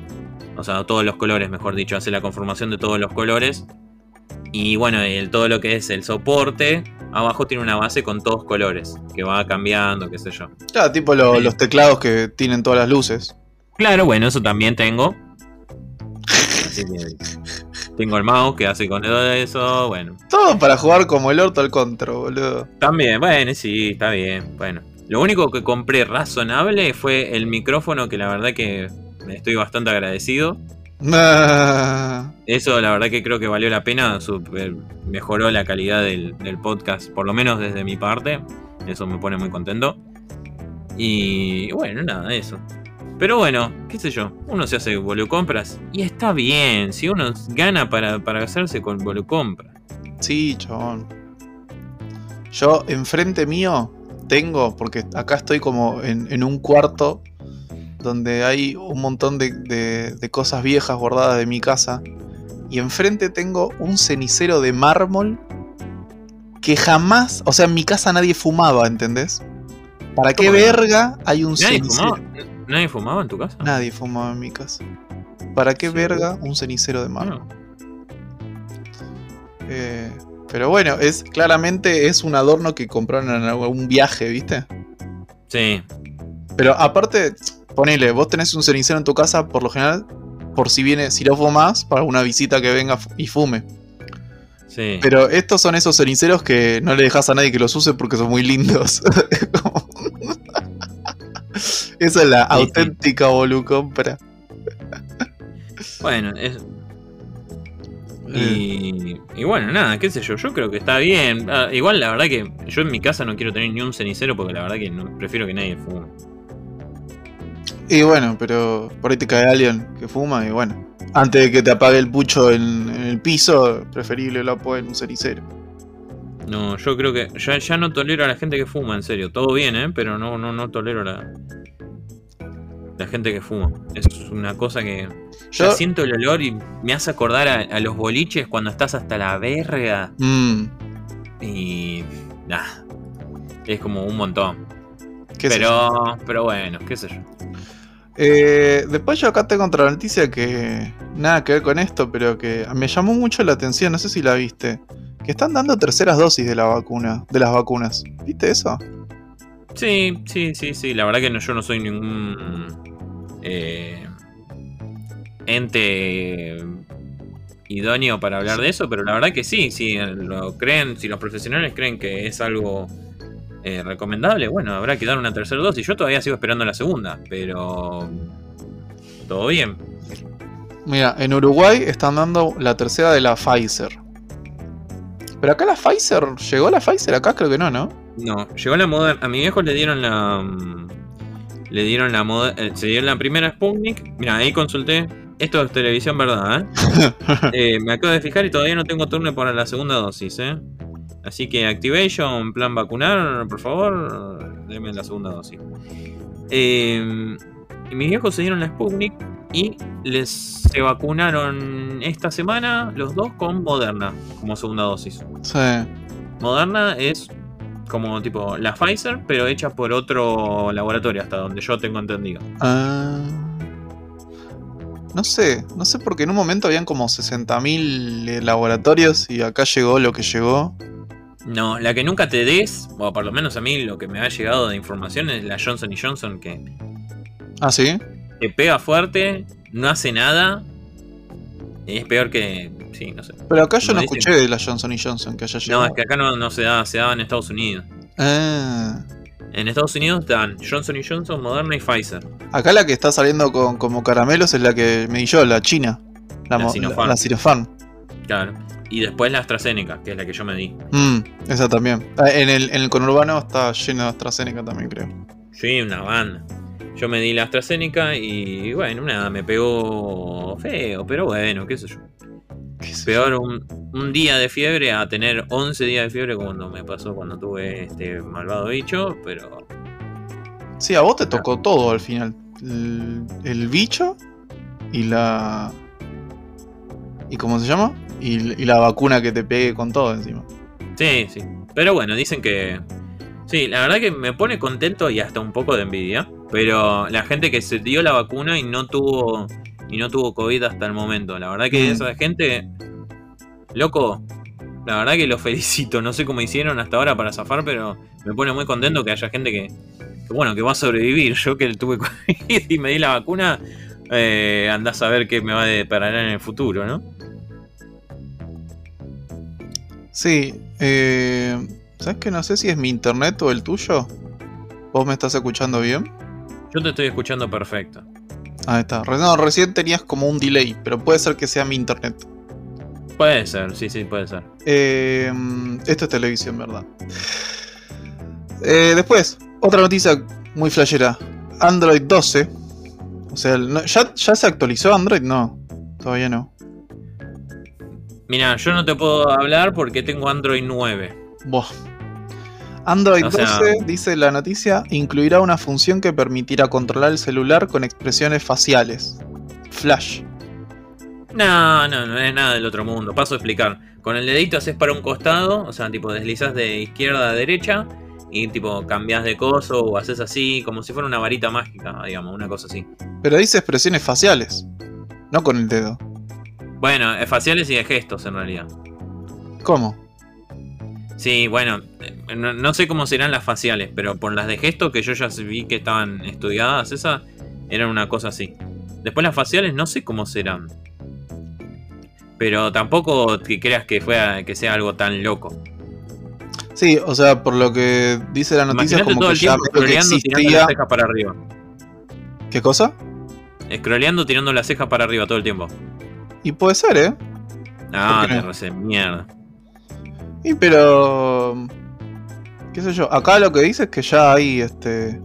O sea, todos los colores, mejor dicho, hace la conformación de todos los colores. Y bueno, el, todo lo que es el soporte abajo tiene una base con todos colores, que va cambiando, qué sé yo. Claro, tipo los teclados que tienen todas las luces. Claro, bueno, eso también tengo. (laughs) tengo el mouse que hace con todo eso, bueno. Todo para jugar como el orto al control, boludo. También, bueno, sí, está bien, bueno. Lo único que compré razonable fue el micrófono, que la verdad que estoy bastante agradecido. (laughs) Eso la verdad que creo que valió la pena, mejoró la calidad del, podcast, por lo menos desde mi parte, eso me pone muy contento. Y bueno, nada, eso. Pero bueno, qué sé yo, uno se hace compras y está bien, si uno gana para, para hacerse con compras Sí, chabón. Yo enfrente mío tengo, porque acá estoy como en, en un cuarto donde hay un montón de, cosas viejas guardadas de mi casa. Y enfrente tengo un cenicero de mármol que jamás, o sea, en mi casa nadie fumaba, ¿entendés? ¿Para qué verga hay un ¿Nadie cenicero? fumaba? ¿Nadie fumaba en tu casa? Nadie fumaba en mi casa. ¿Para qué Sí. verga un cenicero de? No. Eh, pero bueno, es claramente es un adorno que compraron en algún viaje, ¿viste? Sí, Pero aparte, ponele, vos tenés un cenicero en tu casa, por lo general, por si viene, si lo fumás, para una visita que venga y fume. sí. Pero estos son esos ceniceros que no le dejas a nadie que los use porque son muy lindos. (laughs) Esa es la sí. auténtica volucompra. Bueno, es. Eh. Y, y bueno, nada, qué sé yo, yo creo que está bien. Ah, igual la verdad que yo en mi casa no quiero tener ni un cenicero porque la verdad que no, prefiero que nadie fume. Y bueno, pero por ahí te cae alguien que fuma y bueno. Antes de que te apague el pucho en, en el piso, preferible lo apoye en un cenicero. No, yo creo que ya, ya no tolero a la gente que fuma, en serio. Todo bien, ¿eh? Pero no, no, no tolero a la, la gente que fuma. Es una cosa que... Yo, Ya siento el olor y me hace acordar a, a los boliches cuando estás hasta la verga. Mm, Y... Nah, es como un montón. qué sé yo. Pero, pero bueno, qué sé yo. Eh, después yo acá tengo otra noticia que nada que ver con esto, pero que me llamó mucho la atención, no sé si la viste. Que están dando terceras dosis de la vacuna, de las vacunas. ¿Viste eso? Sí, sí, sí, sí. La verdad que no, yo no soy ningún eh, ente idóneo para hablar de eso, pero la verdad que sí, si lo creen, si los profesionales creen que es algo eh, recomendable, bueno, habrá que dar una tercera dosis. Yo todavía sigo esperando la segunda, pero todo bien. Mira, en Uruguay están dando la tercera de la Pfizer. Pero acá la Pfizer, ¿llegó la Pfizer acá? Creo que no, ¿no? No, llegó la moda. A mi viejo le dieron la. mm, Le dieron la moda. eh, se dio la primera Sputnik. Mira, ahí consulté. Esto es televisión, ¿verdad? eh? (laughs) Eh, me acabo de fijar y todavía no tengo turno para la segunda dosis, ¿eh? Así que Activation, plan vacunar, por favor, denme la segunda dosis. Eh, y mis viejos se dieron la Sputnik y les se vacunaron esta semana los dos con Moderna como segunda dosis. Sí. Moderna es como tipo la Pfizer, pero hecha por otro laboratorio, hasta donde yo tengo entendido. Ah. no sé, no sé porque en un momento habían como 60.000 eh, laboratorios y acá llegó lo que llegó. No, la que nunca te des, o por lo menos a mí lo que me ha llegado de información es la Johnson Johnson, que Ah, sí. te pega fuerte, no hace nada, y es peor que. Sí, no sé. Pero acá yo no dicen- escuché de la Johnson Johnson que haya llegado. No, es que acá no, no se da, se daba en Estados Unidos. Ah. En Estados Unidos dan Johnson Johnson, Moderna y Pfizer. Acá la que está saliendo con, como caramelos es la que me di yo, la china. La, La Sinopharm. la- la Sinopharm. Claro. Y después la AstraZeneca, que es la que yo me di. Mm, esa también. Ah, En el, en el conurbano está lleno de AstraZeneca también, creo. Sí, una banda. Yo me di la AstraZeneca y bueno, nada, me pegó feo, pero bueno, qué sé yo. ¿Qué sé Peor un, un día de fiebre a tener 11 días de fiebre cuando me pasó cuando tuve este malvado bicho, pero. Sí, a vos te tocó todo al final. El, el bicho y la. ¿Y cómo se llama? Y, y la vacuna que te pegue con todo encima. sí, sí. Pero bueno, dicen que... Sí, la verdad que me pone contento y hasta un poco de envidia, pero la gente que se dio la vacuna y no tuvo y no tuvo COVID hasta el momento, la verdad que Mm. esa gente, loco, la verdad que los felicito, no sé cómo hicieron hasta ahora para zafar, pero me pone muy contento que haya gente que, que, bueno, que va a sobrevivir. Yo que tuve (laughs) COVID y me di la vacuna, eh, andás a ver qué me va a deparar en el futuro, ¿no? Sí, eh, ¿sabes que no sé si es mi internet o el tuyo? ¿Vos me estás escuchando bien? Yo te estoy escuchando perfecto. Ahí está. No, recién tenías como un delay, pero puede ser que sea mi internet. Puede ser, sí, sí, puede ser. Eh, esto es televisión, ¿verdad? Eh, después, otra noticia muy flashera. Android 12. O sea, no- ¿ya, ¿ya se actualizó Android? No, todavía no. Mira, yo no te puedo hablar porque tengo Android 9. Buah. Android O sea- 12, dice la noticia, incluirá una función que permitirá controlar el celular con expresiones faciales. Flash. No, no, no es nada del otro mundo. Paso a explicar. Con el dedito haces para un costado, o sea, tipo deslizas de izquierda a derecha y tipo cambias de coso o haces así, como si fuera una varita mágica, digamos, una cosa así. Pero dice expresiones faciales, no con el dedo. Bueno, eh, faciales y de gestos en realidad. ¿Cómo? Sí, bueno, eh, no, no sé cómo serán las faciales, pero por las de gestos que yo ya vi que estaban estudiadas, esas eran una cosa así. Después las faciales no sé cómo serán. Pero tampoco que creas que, fuera, que sea algo tan loco. Sí, o sea, por lo que dice la noticia, es Imagínate como todo que el tiempo que existía. la ceja para arriba. ¿Qué cosa? Scrolleando tirando la ceja para arriba todo el tiempo. Y puede ser, ¿eh? Ah, ¿Por qué te no? recé, mierda. Y pero. ¿Qué sé yo? Acá lo que dice es que ya hay este.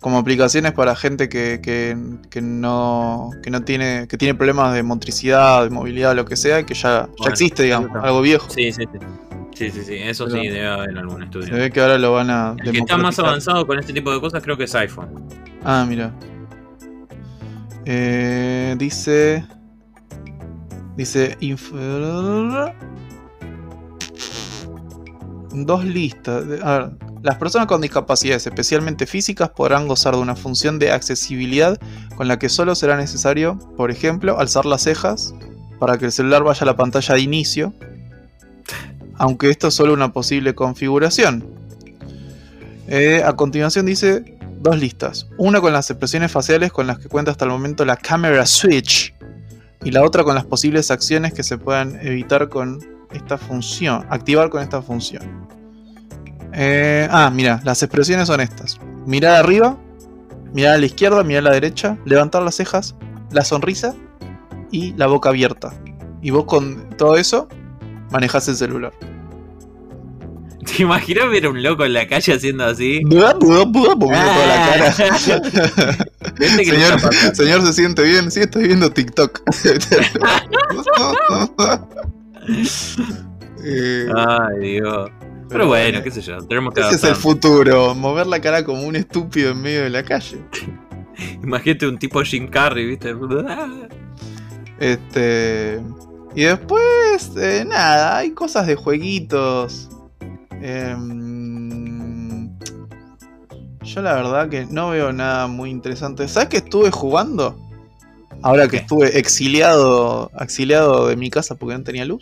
Como aplicaciones para gente que, que, que no. que no tiene. que tiene problemas de motricidad, de movilidad, lo que sea, que ya, ya existe, digamos, algo viejo. Sí, sí, sí. Sí, sí, sí. Eso Pero- sí debe haber algún Se estudio. ve que ahora lo van a. El que está más avanzado con este tipo de cosas creo que es iPhone. Ah, mira. Eh, dice. Dice. Dos listas. Las personas con discapacidades, especialmente físicas, podrán gozar de una función de accesibilidad con la que solo será necesario, por ejemplo, alzar las cejas para que el celular vaya a la pantalla de inicio. Aunque esto es solo una posible configuración. Eh, a continuación dice dos listas. Una con las expresiones faciales con las que cuenta hasta el momento la Camera Switch. Y la otra con las posibles acciones que se puedan evitar con esta función. Activar con esta función. Eh, ah, mira, las expresiones son estas. Mirar arriba, mirar a la izquierda, mirar a la derecha, levantar las cejas, la sonrisa y la boca abierta. Y vos con todo eso manejás el celular. ¿Te imaginas ver a un loco en la calle haciendo así? Moviendo toda la cara. (laughs) ¿Viste que le Señor, señor, ¿se siente bien? Sí, estoy viendo TikTok. (laughs) (laughs) Eh, Ay, Dios. Pero bueno, qué sé yo, tenemos que Ese es el futuro, mover la cara como un estúpido en medio de la calle. Imagínate un tipo Jim Carrey, ¿viste? Este. Y después, eh, nada, hay cosas de jueguitos. Em, yo la verdad que no veo nada muy interesante. ¿Sabes qué estuve jugando? Ahora que estuve exiliado, exiliado de mi casa porque no tenía luz.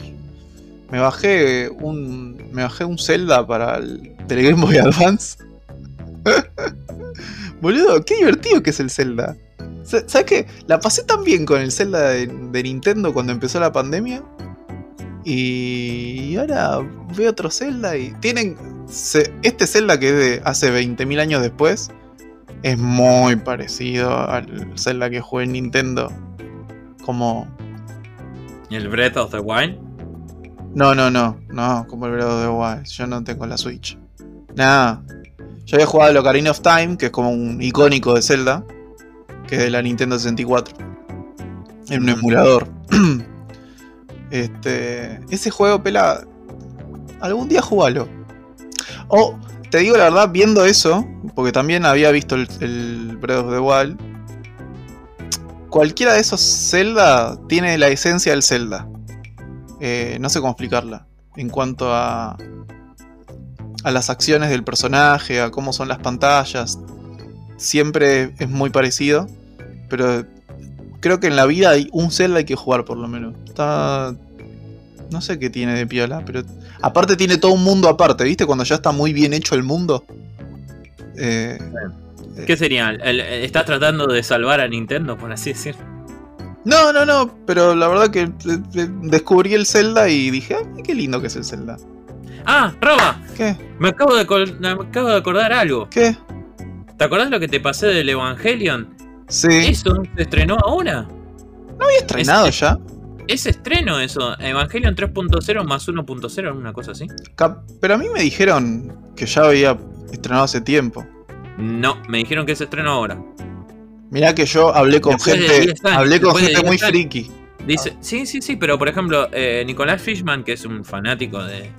Me bajé un. Me bajé un Zelda para el, Game Boy Advance. (laughs) Boludo, qué divertido que es el Zelda. Sa- ¿Sabes qué? La pasé tan bien con el Zelda de, de Nintendo cuando empezó la pandemia. Y ahora veo otro Zelda y tienen... se- este Zelda que es de hace 20.000 años después es muy parecido al Zelda que jugué en Nintendo. Como... ¿El Breath of the Wild? No, no, no, no, como el Breath of the Wild. Yo no tengo la Switch. Nada. Yo había jugado el Ocarina of Time, que es como un icónico de Zelda, que es de la Nintendo 64. En un emulador. (clears throat) este. Ese juego, pela. Algún día jugalo. O, te digo la verdad, viendo eso, porque también había visto el, el Breath of the Wild. Cualquiera de esos Zelda tiene la esencia del Zelda. Eh, no sé cómo explicarla. En cuanto a. a las acciones del personaje, a cómo son las pantallas. Siempre es muy parecido. Pero creo que en la vida hay un Zelda hay que jugar por lo menos. Está. No sé qué tiene de piola, pero. Aparte tiene todo un mundo aparte, ¿viste? Cuando ya está muy bien hecho el mundo. Eh, ¿Qué sería? ¿Estás tratando de salvar a Nintendo, por así decir? no, no, no, pero la verdad que eh, eh, descubrí el Zelda y dije, "Ay, qué lindo que es el Zelda. ¡Ah, Roba! ¿Qué? Me acabo, de me acabo de acordar algo. ¿Qué? ¿Te acordás lo que te pasé del Evangelion? Sí. Eso se estrenó ahora. ¿No había estrenado es- ya? Es estreno eso. Evangelion 3.0 más 1.0, una cosa así. Cap- Pero a mí me dijeron que ya había estrenado hace tiempo. No, me dijeron que se estrenó ahora. Mirá que yo hablé con Después gente, 10 años, hablé con gente muy 10 años. friki. Dice, sí, sí, sí, pero por ejemplo, eh, Nicolás Fishman, que es un fanático de,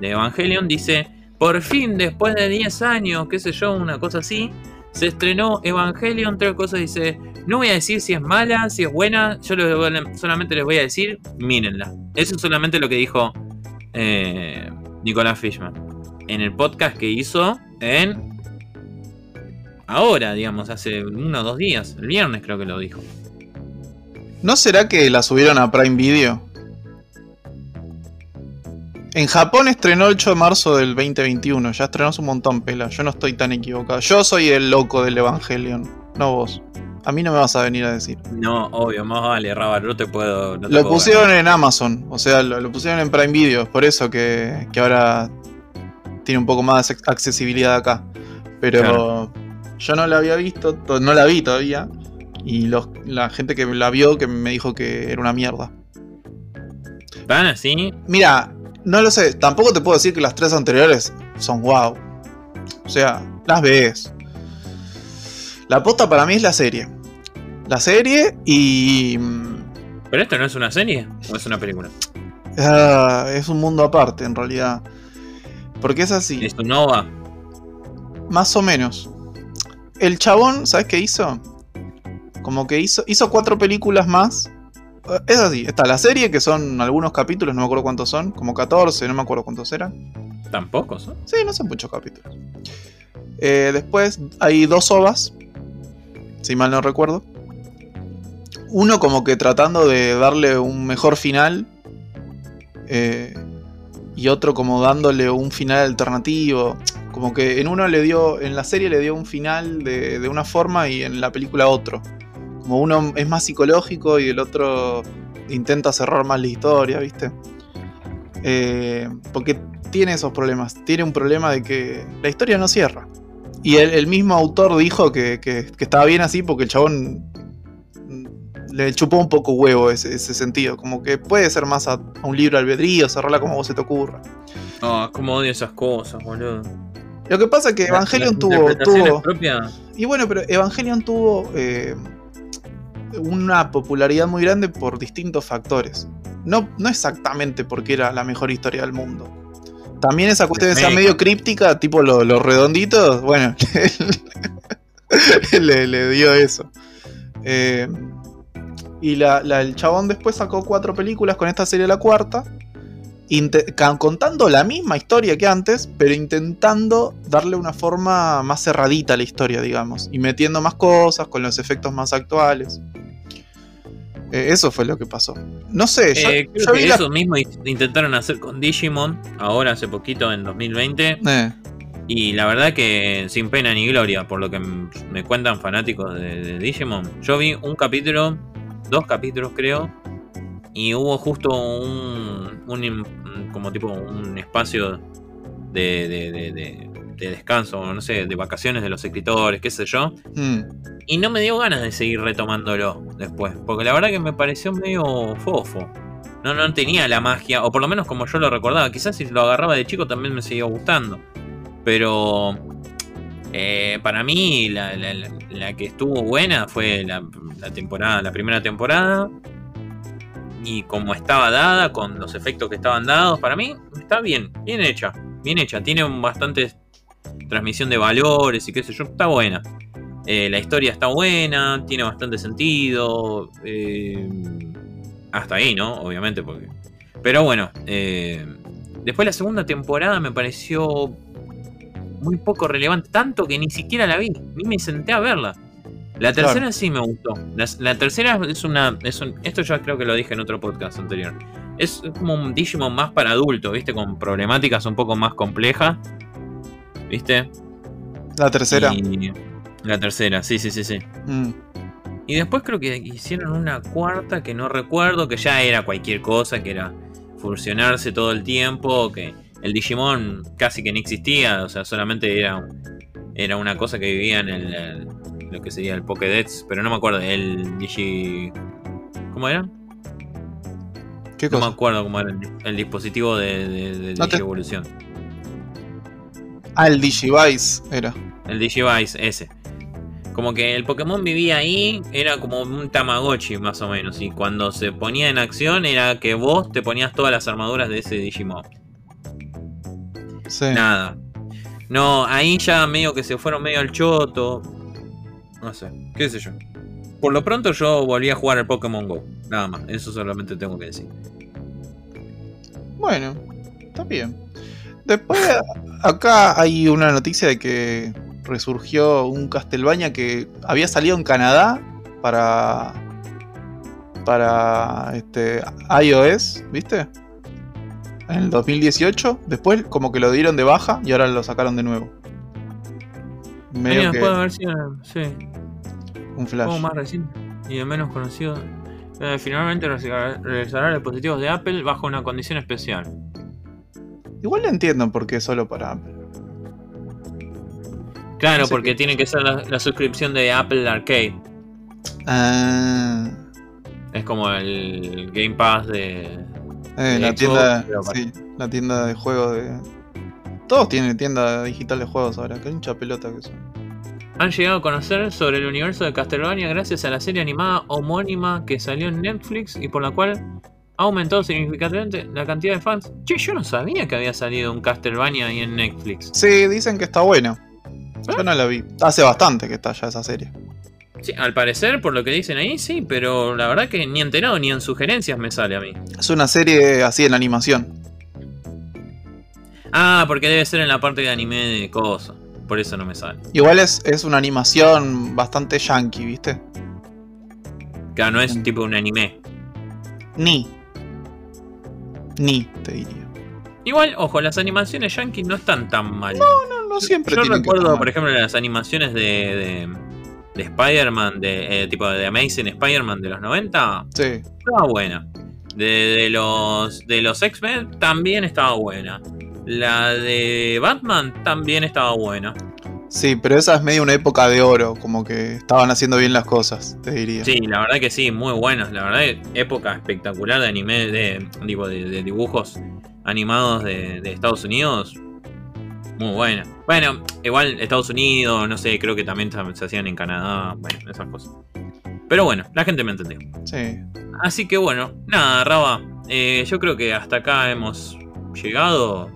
de Evangelion, dice, por fin, después de 10 años, qué sé yo, una cosa así, se estrenó Evangelion, tres cosas, dice, no voy a decir si es mala, si es buena, yo solamente les voy a decir, mírenla. Eso es solamente lo que dijo eh, Nicolás Fishman. en el podcast que hizo en. Ahora, digamos, hace uno o dos días. El viernes creo que lo dijo. ¿No será que la subieron a Prime Video? En Japón estrenó el 8 de marzo del 2021. Ya estrenó un montón, pela. Yo no estoy tan equivocado. Yo soy el loco del Evangelion, no vos. A mí no me vas a venir a decir. No, obvio, más vale, Rabar, no te puedo. lo pusieron en Amazon, o sea, lo, pusieron en Prime Video, por eso que, ahora tiene un poco más accesibilidad acá. Pero yo no la había visto, no la vi todavía. Y la gente que la vio que me dijo que era una mierda. ¿Van así? Mira, no lo sé, tampoco te puedo decir que las tres anteriores son wow. O sea, las ves. La posta para mí es la serie. La serie y. Mm, ¿Pero esto no es una serie o es una película? Ah, es un mundo aparte, en realidad. Porque es así. ¿Es Nova? Más o menos. El chabón, ¿sabes qué hizo? Como que hizo, hizo cuatro películas más. Es así, está la serie, que son algunos capítulos, no me acuerdo cuántos son, como 14, no me acuerdo cuántos eran. ¿Tampoco son? Sí, no son muchos capítulos. Eh, después hay dos ovas, si mal no recuerdo. Uno como que tratando de darle un mejor final. Eh, y otro como dándole un final alternativo. Como que en uno le dio, en la serie le dio un final de, una forma y en la película otro. Como uno es más psicológico y el otro intenta cerrar más la historia, ¿viste? Eh, porque tiene esos problemas. Tiene un problema de que la historia no cierra. Y el, mismo autor dijo que, estaba bien así porque el chabón le chupó un poco huevo ese, sentido. Como que puede ser más a, un libro albedrío, cerrarla como vos se te ocurra. Ah, como odio esas cosas, boludo. Lo que pasa es que Evangelion tuvo. tuvo y bueno, pero Evangelion tuvo eh, una popularidad muy grande por distintos factores. No, no exactamente porque era la mejor historia del mundo. También esa cuestión de ser medio críptica, tipo los redonditos, bueno, (laughs) le, dio eso. Eh, y el chabón después sacó cuatro películas con esta serie la cuarta, contando la misma historia que antes, pero intentando darle una forma más cerradita a la historia, digamos, y metiendo más cosas con los efectos más actuales. Eh, eso fue lo que pasó. No sé, yo, eh, creo que eso mismo intentaron hacer con Digimon, ahora hace poquito, en 2020. Eh. Y la verdad que sin pena ni gloria, por lo que me cuentan fanáticos de, Digimon. Yo vi un capítulo, dos capítulos creo, y hubo justo un, un como tipo un espacio de, de, de descanso, no sé, de vacaciones de los escritores, qué sé yo. Hmm. Y no me dio ganas de seguir retomándolo después, porque la verdad que me pareció medio fofo. No, no tenía la magia, o por lo menos como yo lo recordaba. Quizás si lo agarraba de chico también me seguía gustando. Pero eh, para mí la, que estuvo buena fue la, temporada, la primera temporada. Y como estaba dada, con los efectos que estaban dados, para mí está bien, bien hecha, bien hecha. Tiene bastantes transmisión de valores y qué sé yo, está buena. Eh, la historia está buena, tiene bastante sentido. Eh, hasta ahí, ¿no? Obviamente, porque. Pero bueno, eh, después la segunda temporada me pareció muy poco relevante, tanto que ni siquiera la vi, ni me senté a verla. La tercera sí me gustó. La, tercera es una. Es esto ya creo que lo dije en otro podcast anterior. Es como un Digimon más para adultos, ¿viste? Con problemáticas un poco más complejas. ¿Viste? La tercera. la tercera, sí, sí, sí, sí. Mm. Y después creo que hicieron una cuarta que no recuerdo, que ya era cualquier cosa, que era fusionarse todo el tiempo, que el Digimon casi que no existía, o sea, solamente era, era una cosa que vivía en el, lo que sería el Pokédex, pero no me acuerdo, el Digi... ¿Cómo era? ¿Qué no me acuerdo cómo era el, dispositivo de, de, Evolución. Ah, el Digivice era. El Digivice, ese. Como que el Pokémon vivía ahí, era como un Tamagotchi más o menos. Y cuando se ponía en acción era que vos te ponías todas las armaduras de ese Digimon. Sí. Nada. No, ahí ya medio que se fueron medio al choto. No sé, qué sé yo. Por lo pronto yo volví a jugar al Pokémon Go. Nada más, eso solamente tengo que decir. Bueno, está bien. Después, acá hay una noticia de que resurgió un Castlevania que había salido en Canadá para para este iOS, ¿viste? En el 2018, después como que lo dieron de baja y ahora lo sacaron de nuevo. Medio que haber sido, sí. Un flash. Más reciente y de menos conocido. Eh, finalmente regresará a dispositivos de Apple bajo una condición especial. Igual lo entiendo por qué solo para Apple. Claro, porque tiene que ser la, suscripción de Apple Arcade. Ah. Es como el Game Pass de. Eh, la, tienda, sí, la tienda de juegos de. Todos tienen tienda digital de juegos ahora, que hincha pelota que son. Han llegado a conocer sobre el universo de Castlevania gracias a la serie animada homónima que salió en Netflix y por la cual ha aumentado significativamente la cantidad de fans. Che, yo no sabía que había salido un Castlevania ahí en Netflix. Sí, dicen que está bueno. Yo no la vi. Hace bastante que está ya esa serie. Sí, al parecer, por lo que dicen ahí, sí, pero la verdad que ni enterado ni en sugerencias me sale a mí. Es una serie así en animación. Ah, porque debe ser en la parte de anime de cosas. Por eso no me sale. Igual es, es una animación bastante yankee, ¿viste? Claro, no es tipo un anime. Ni. Ni, te diría. Igual, ojo, las animaciones yankee no están tan mal. No, no, no siempre. Yo, yo recuerdo, por ejemplo, las animaciones de de Spider-Man, de eh, tipo de Amazing Spider-Man de los 90, sí. estaba buena. De, los de los X-Men también estaba buena. La de Batman también estaba buena. Sí, pero esa es medio una época de oro, como que estaban haciendo bien las cosas, te diría. Sí, la verdad que sí, muy buenas. La verdad, época espectacular de anime, de, tipo, de, dibujos animados de, de Estados Unidos muy buena. Bueno, igual Estados Unidos, no sé, creo que también se hacían en Canadá, bueno, esas cosas. Pero bueno, la gente me entendió. Sí. Así que bueno, nada, Raba, eh, yo creo que hasta acá hemos llegado.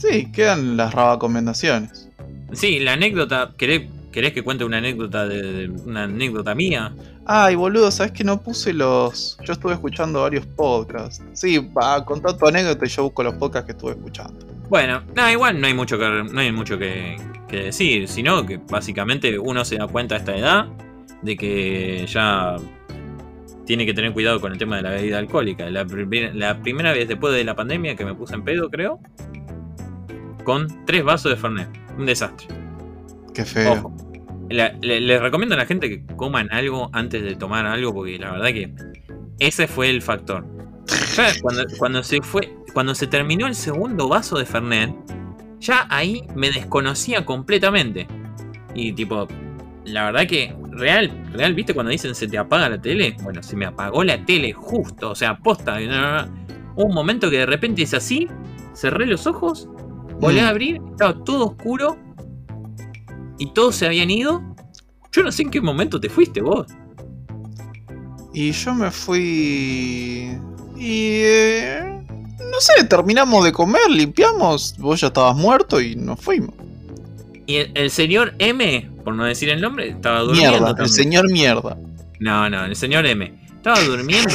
Sí, quedan las Raba recomendaciones. Sí, la anécdota, ¿querés, que cuente una anécdota de, una anécdota mía? Ay, boludo, ¿sabes que no puse los. Yo estuve escuchando varios podcasts. Sí, va, contar tu anécdota y yo busco los podcasts que estuve escuchando. Bueno, nada, igual no hay mucho que, no hay mucho que, decir, sino que básicamente uno se da cuenta a esta edad de que ya tiene que tener cuidado con el tema de la bebida alcohólica. La, primera vez después de la pandemia que me puse en pedo, creo, con tres vasos de Fernet. Un desastre. Qué feo. les recomiendo a la gente que coman algo antes de tomar algo, porque la verdad que ese fue el factor. (laughs) cuando, cuando se fue, cuando se terminó el segundo vaso de Fernet, ya ahí me desconocía completamente. Y tipo, la verdad que real, real, ¿viste cuando dicen se te apaga la tele? Bueno, se me apagó la tele justo, o sea, posta. Un momento que de repente es así, cerré los ojos, volví a mm. abrir, estaba todo oscuro y todos se habían ido. Yo no sé en qué momento te fuiste vos. Y yo me fui... Y... Eh, no sé, terminamos de comer, limpiamos, vos ya estabas muerto y nos fuimos. Y el, señor M, por no decir el nombre, estaba durmiendo. Mierda, el señor mierda. No, no, el señor M. Estaba durmiendo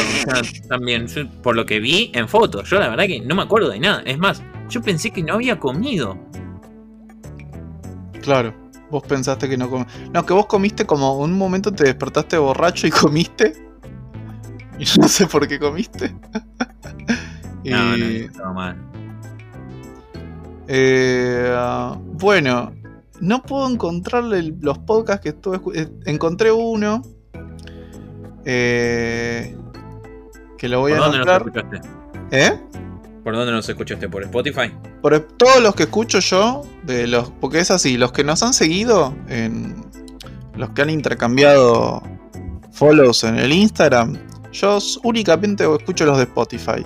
también, por lo que vi en fotos. Yo la verdad que no me acuerdo de nada. Es más, yo pensé que no había comido. Claro, vos pensaste que no comiste. No, que vos comiste como un momento te despertaste borracho y comiste. (laughs) Y yo no sé por qué comiste. (laughs) No, no, mal. Eh, bueno, no puedo encontrarle los podcasts que estuve eh, Encontré uno. Eh, que lo voy ¿Por a dónde nos escuchaste? ¿Eh? ¿Por dónde nos escuchaste? ¿Por Spotify? Por todos los que escucho yo, de los, porque es así, los que nos han seguido, en, los que han intercambiado follows en el Instagram, yo únicamente escucho los de Spotify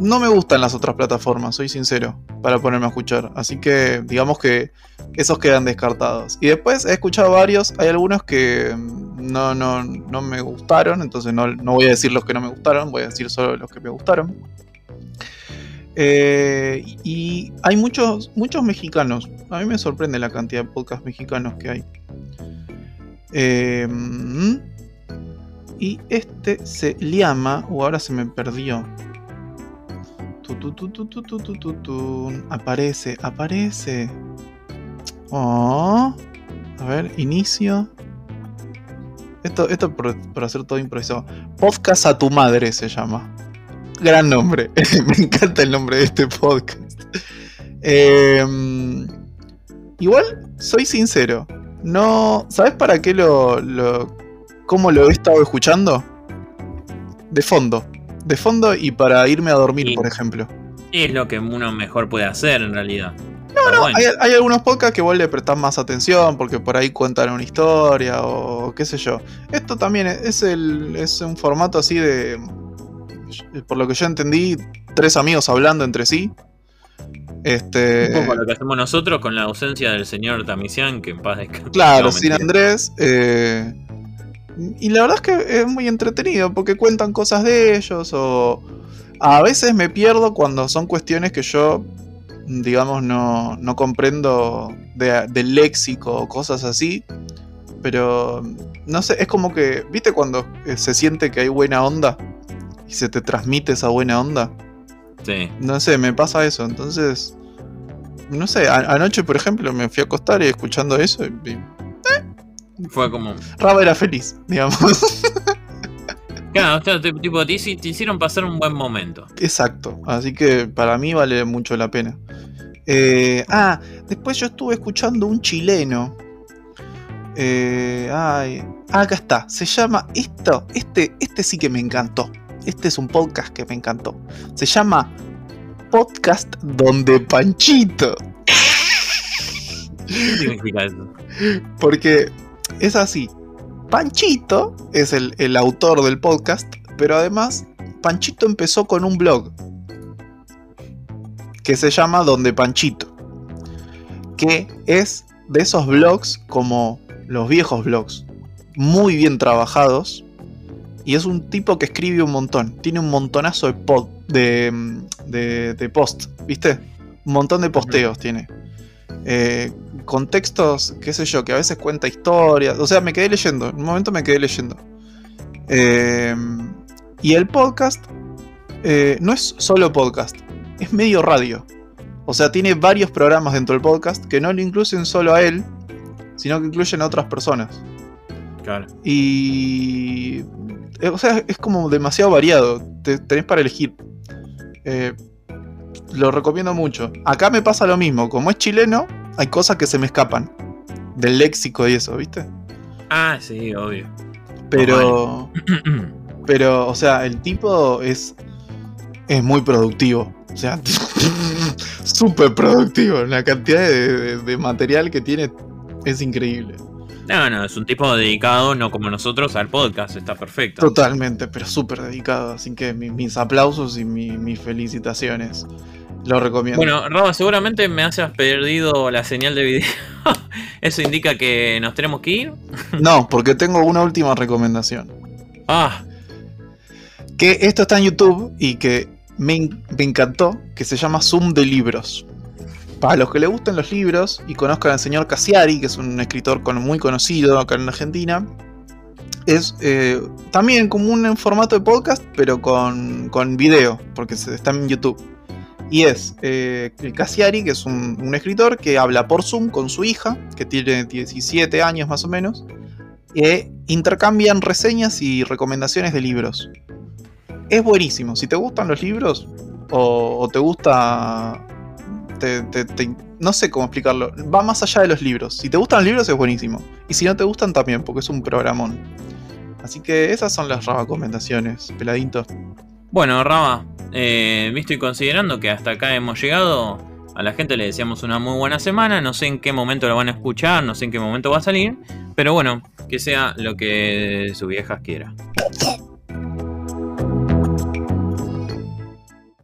no me gustan las otras plataformas, soy sincero, para ponerme a escuchar. Así que digamos que esos quedan descartados. Y después he escuchado varios, hay algunos que mm, no, no, no me gustaron, entonces no, voy a decir los que no me gustaron, voy a decir solo los que me gustaron. Eh, y hay muchos, muchos mexicanos. A mí me sorprende la cantidad de podcasts mexicanos que hay. Em, y este se llama, o ahora se me perdió. Tu, tu, aparece, aparece. Oh. A ver, inicio. Esto, esto por, por hacer todo improvisado. Podcast a tu madre se llama. Gran nombre. (laughs) Me encanta el nombre de este podcast. Em, igual, soy sincero. No. ¿Sabes para qué lo, lo. cómo lo he estado escuchando? De fondo. De fondo y para irme a dormir, Y- por ejemplo. Es lo que uno mejor puede hacer en realidad. No, no, bueno. hay, hay algunos podcasts que vos le prestás más atención porque por ahí cuentan una historia o qué sé yo. Esto también es el, es un formato así de. Por lo que yo entendí, tres amigos hablando entre sí. Este. Un poco lo que hacemos nosotros con la ausencia del señor Tamisian, que en paz descanse. Claro, sin. Andrés. eh, y la verdad es que es muy entretenido porque cuentan cosas de ellos o a veces me pierdo cuando son cuestiones que yo, digamos, no, no comprendo de- del léxico o cosas así. Pero no sé, es como que, ¿viste cuando eh, se siente que hay buena onda? Y se te transmite esa buena onda. Sí. No sé, me pasa eso. Entonces, no sé, anoche, por ejemplo, me fui a acostar y escuchando eso y- y Fue como. Raba era feliz, digamos. (laughs) Claro, tipo, te, hici- te hicieron pasar un buen momento. Exacto. Así que para mí vale mucho la pena. Eh, ah, después yo estuve escuchando un chileno. Eh, ay, acá está. Se llama esto. Este, este sí que me encantó. Este es un podcast que me encantó. Se llama Podcast Donde Panchito. ¿Qué significa eso? Porque es así. Panchito es el, el autor del podcast, pero además Panchito empezó con un blog que se llama Donde Panchito, que es de esos blogs como los viejos blogs, muy bien trabajados, y es un tipo que escribe un montón, tiene un montonazo de, pod, de, de, de post, ¿viste? Un montón de posteos tiene. Eh, contextos, qué sé yo, que a veces cuenta historias. O sea, me quedé leyendo. En un momento me quedé leyendo. Eh, y el podcast eh, no es solo podcast, es medio radio. O sea, tiene varios programas dentro del podcast que no lo incluyen solo a él, sino que incluyen a otras personas. Claro. Y. eh, O sea, es como demasiado variado. Te, tenés para elegir. Eh, lo recomiendo mucho. Acá me pasa lo mismo. Como es chileno, hay cosas que se me escapan. Del léxico y eso, ¿viste? Ah, sí, obvio. Pero. (clears throat) Pero, o sea, el tipo es. Es muy productivo. O sea, (laughs) súper productivo. La cantidad de, de- de material que tiene es increíble. No, no, es un tipo dedicado, no como nosotros, al podcast. Está perfecto. Totalmente, pero súper dedicado. Así que mi- mis aplausos y mi- mis felicitaciones. Lo recomiendo. Bueno, Raba, seguramente me hayas perdido la señal de video. (laughs) Eso indica que nos tenemos que ir. (laughs) No, porque tengo una última recomendación. Ah, Que esto está en YouTube y que me, me encantó, que se llama Zoom de Libros. Para los que le gusten los libros y conozcan al señor Cassiari, que es un escritor muy conocido acá en Argentina, es eh, también como un formato de podcast, pero con, con video, porque se- está en YouTube. Y es eh, el Cassiari, que es un, escritor que habla por Zoom con su hija, que tiene 17 años más o menos, e intercambian reseñas y recomendaciones de libros. Es buenísimo. Si te gustan los libros o te gusta... te- te- te- no sé cómo explicarlo. Va más allá de los libros. Si te gustan los libros es buenísimo. Y si no te gustan también, porque es un programón. Así que esas son las recomendaciones, peladito. bueno, Raba, eh, visto y considerando que hasta acá hemos llegado, a la gente le deseamos una muy buena semana. No sé en qué momento lo van a escuchar, no sé en qué momento va a salir. Pero bueno, que sea lo que su viejas quiera.